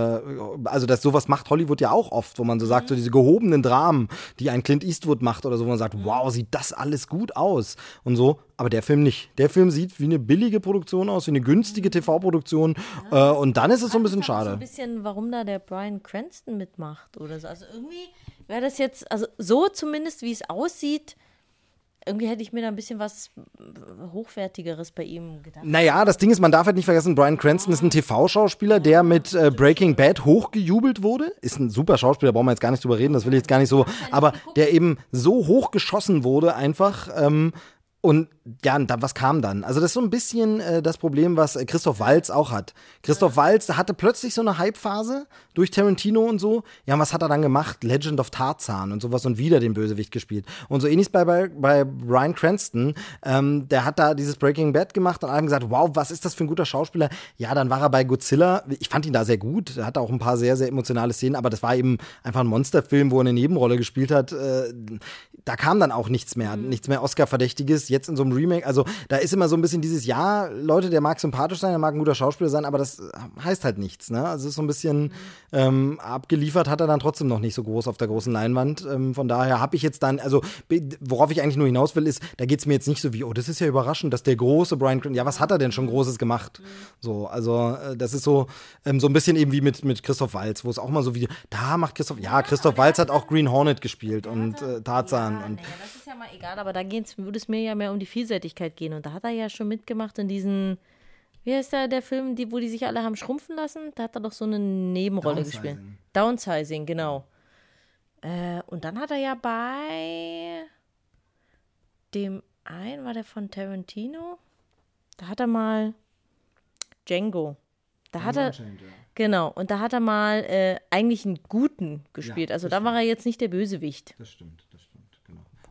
also das sowas macht Hollywood ja auch oft, wo man so sagt, so diese gehobenen Dramen, die ein Clint Eastwood macht oder so, wo man sagt, wow, sieht das alles gut aus und so. Aber der Film nicht. Der Film sieht wie eine billige Produktion aus, wie eine günstige TV-Produktion. Äh, und dann ist es so ein bisschen So ein schade. bisschen, warum da der Brian Cranston mitmacht oder so. Also irgendwie wäre das jetzt, also so zumindest, wie es aussieht, irgendwie hätte ich mir da ein bisschen was Hochwertigeres bei ihm gedacht. Naja, das Ding ist, man darf halt nicht vergessen, Brian Cranston ist ein TV-Schauspieler, der mit äh, Breaking Bad hochgejubelt wurde. Ist ein super Schauspieler, brauchen wir jetzt gar nicht drüber reden, das will ich jetzt gar nicht so. Aber der eben so hochgeschossen wurde einfach. Ähm, und ja, und dann, was kam dann? Also das ist so ein bisschen äh, das Problem, was äh, Christoph Waltz auch hat. Christoph Waltz hatte plötzlich so eine Hype-Phase durch Tarantino und so. Ja, und was hat er dann gemacht? Legend of Tarzan und sowas und wieder den Bösewicht gespielt. Und so ähnlich bei, bei, bei Brian Cranston. Ähm, der hat da dieses Breaking Bad gemacht und alle haben gesagt, wow, was ist das für ein guter Schauspieler? Ja, dann war er bei Godzilla. Ich fand ihn da sehr gut. Er hatte auch ein paar sehr, sehr emotionale Szenen, aber das war eben einfach ein Monsterfilm, wo er eine Nebenrolle gespielt hat. Äh, da kam dann auch nichts mehr, nichts mehr Oscar-Verdächtiges. Jetzt in so einem Remake, also da ist immer so ein bisschen dieses, ja, Leute, der mag sympathisch sein, der mag ein guter Schauspieler sein, aber das heißt halt nichts, ne? Also es ist so ein bisschen ähm, abgeliefert hat er dann trotzdem noch nicht so groß auf der großen Leinwand. Ähm, von daher habe ich jetzt dann, also worauf ich eigentlich nur hinaus will, ist, da geht es mir jetzt nicht so wie, oh, das ist ja überraschend, dass der große Brian Cranston, ja, was hat er denn schon Großes gemacht? So, also äh, das ist so, ähm, so ein bisschen eben wie mit, mit Christoph Waltz, wo es auch mal so wie, da macht Christoph, ja, Christoph Waltz hat auch Green Hornet gespielt und äh, Tarzan und Naja, das ist ja mal egal, aber da würde es mir ja mehr um die Vielseitigkeit gehen. Und da hat er ja schon mitgemacht in diesen, wie heißt der, der Film, die, wo die sich alle haben schrumpfen lassen? Da hat er doch so eine Nebenrolle gespielt. Downsizing, genau. Äh, und dann hat er ja bei dem einen, war der von Tarantino? Da hat er mal Django. Da hat er, genau, und da hat er mal äh, eigentlich einen Guten gespielt. also da war er jetzt nicht der Bösewicht. Das stimmt, stimmt.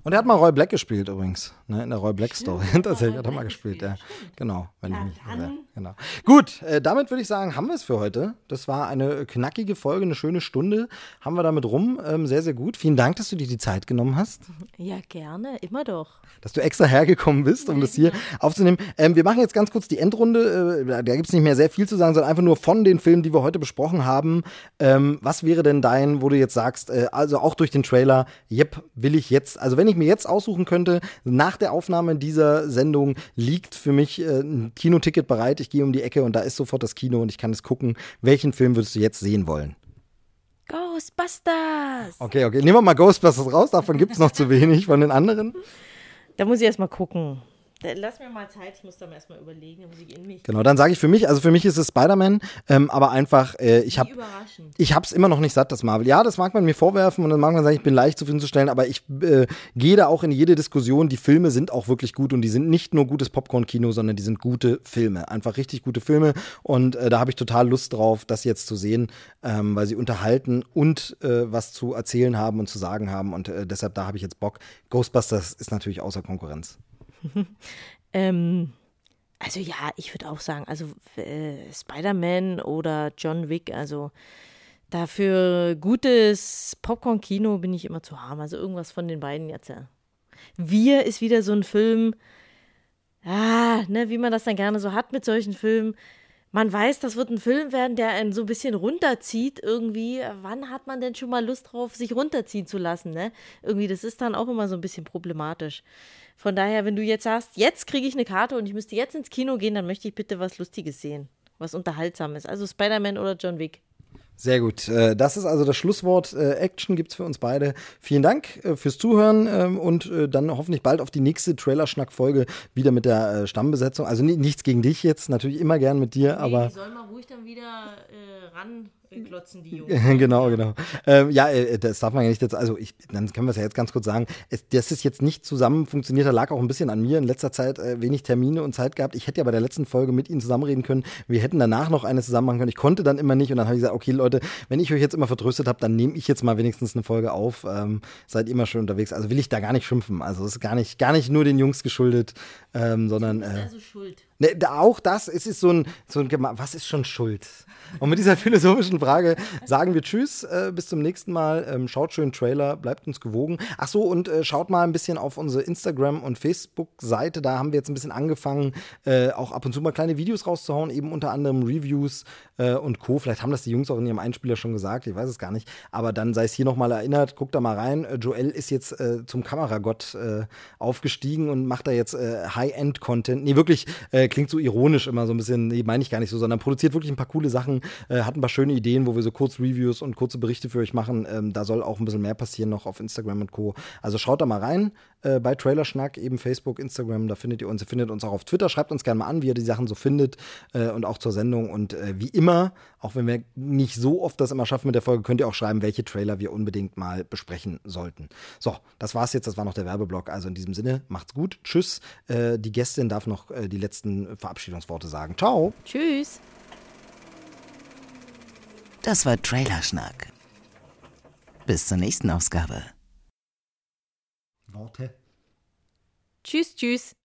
Und er hat mal Roy Black gespielt übrigens, ne, in der Roy Black Story. Tatsächlich hat er mal gespielt, ja. Genau, wenn ich mich irre. Genau. Gut, äh, damit würde ich sagen, haben wir es für heute. Das war eine knackige Folge, eine schöne Stunde. Haben wir damit rum. Ähm, sehr, sehr gut. Vielen Dank, dass du dir die Zeit genommen hast, Ja, gerne, immer doch. dass du extra hergekommen bist, um das hier aufzunehmen. Ähm, wir machen jetzt ganz kurz die Endrunde. Äh, da gibt es nicht mehr sehr viel zu sagen, sondern einfach nur von den Filmen, die wir heute besprochen haben. Ähm, was wäre denn dein, wo du jetzt sagst, äh, also auch durch den Trailer, yep, will ich jetzt, also wenn ich mir jetzt aussuchen könnte, nach der Aufnahme dieser Sendung liegt für mich äh, ein Kinoticket bereit. Ich gehe um die Ecke und da ist sofort das Kino und ich kann es gucken. Welchen Film würdest du jetzt sehen wollen? Ghostbusters! Okay, okay. Nehmen wir mal Ghostbusters raus, davon gibt es noch zu wenig von den anderen. Da muss ich erst mal gucken. Lass mir mal Zeit, ich muss da mal erstmal überlegen, da muss ich in mich. Genau, dann sage ich für mich, also für mich ist es Spider-Man, ähm, aber einfach, äh, ich habe ich habe es immer noch nicht satt, das Marvel. Ja, das mag man mir vorwerfen und dann mag man sagen, ich bin leicht zufriedenzustellen, aber ich äh, gehe da auch in jede Diskussion. Die Filme sind auch wirklich gut und die sind nicht nur gutes Popcorn-Kino, sondern die sind gute Filme. Einfach richtig gute Filme und äh, da habe ich total Lust drauf, das jetzt zu sehen, ähm, weil sie unterhalten und äh, was zu erzählen haben und zu sagen haben und äh, deshalb da habe ich jetzt Bock. Ghostbusters ist natürlich außer Konkurrenz. Ähm, also ja, ich würde auch sagen, also äh, Spider-Man oder John Wick, also dafür gutes Popcorn-Kino bin ich immer zu haben. Also irgendwas von den beiden jetzt. Ja. Wir ist wieder so ein Film, ah, ne, wie man das dann gerne so hat mit solchen Filmen. Man weiß, das wird ein Film werden, der einen so ein bisschen runterzieht irgendwie. Wann hat man denn schon mal Lust drauf, sich runterziehen zu lassen, ne? Irgendwie, das ist dann auch immer so ein bisschen problematisch. Von daher, wenn du jetzt sagst, jetzt kriege ich eine Karte und ich müsste jetzt ins Kino gehen, dann möchte ich bitte was Lustiges sehen. Was Unterhaltsames. Also Spider-Man oder John Wick. Sehr gut. Äh, Das ist also das Schlusswort. Äh, Action gibt's für uns beide. Vielen Dank äh, fürs Zuhören ähm, und dann hoffentlich bald auf die nächste Trailerschnack-Folge wieder mit der Stammbesetzung. Also ni- nichts gegen dich jetzt, natürlich immer gern mit dir, aber. die sollen mal ruhig dann wieder äh, ranklotzen, die Jungs. genau, genau. Ähm, ja, äh, das darf man ja nicht jetzt, also ich, dann können wir es ja jetzt ganz kurz sagen. Es, das ist jetzt nicht zusammen funktioniert, da lag auch ein bisschen an mir in letzter Zeit äh, wenig Termine und Zeit gehabt. Ich hätte ja bei der letzten Folge mit Ihnen zusammenreden können. Wir hätten danach noch eine zusammen machen können. Ich konnte dann immer nicht und dann habe ich gesagt, okay Leute, wenn ich euch jetzt immer vertröstet habe, dann nehme ich jetzt mal wenigstens eine Folge auf. Ähm, seid immer schön unterwegs. Also will ich da gar nicht schimpfen. Also es ist gar nicht, gar nicht nur den Jungs geschuldet, ähm, sondern äh, Also schuld. Ne, auch das, es ist so ein, so ein, was ist schon Schuld? Und mit dieser philosophischen Frage sagen wir Tschüss, äh, bis zum nächsten Mal. Ähm, schaut schön Trailer, bleibt uns gewogen. Ach so, und äh, schaut mal ein bisschen auf unsere Instagram- und Facebook-Seite. Da haben wir jetzt ein bisschen angefangen, äh, auch ab und zu mal kleine Videos rauszuhauen, eben unter anderem Reviews äh, und Co. Vielleicht haben das die Jungs auch in ihrem Einspieler schon gesagt, ich weiß es gar nicht. Aber dann sei es hier nochmal erinnert, guckt da mal rein. Äh, Joel ist jetzt äh, zum Kameragott aufgestiegen und macht da jetzt High-End-Content. Nee, wirklich, äh, klingt so ironisch immer so ein bisschen, nee, meine ich gar nicht so, sondern produziert wirklich ein paar coole Sachen, äh, hat ein paar schöne Ideen, wo wir so kurz Reviews und kurze Berichte für euch machen. Ähm, da soll auch ein bisschen mehr passieren noch auf Instagram und Co. Also schaut da mal rein äh, bei Trailerschnack, eben Facebook, Instagram, da findet ihr uns. Ihr findet uns auch auf Twitter. Schreibt uns gerne mal an, wie ihr die Sachen so findet äh, und auch zur Sendung. Und äh, wie immer, auch wenn wir nicht so oft das immer schaffen mit der Folge, könnt ihr auch schreiben, welche Trailer wir unbedingt mal besprechen sollten. So, das war's jetzt. Das war noch der Werbeblock. Also in diesem Sinne, macht's gut. Tschüss. Äh, die Gästin darf noch äh, die letzten Verabschiedungsworte sagen. Ciao. Tschüss. Das war Trailerschnack. Bis zur nächsten Ausgabe. Worte. Tschüss, tschüss.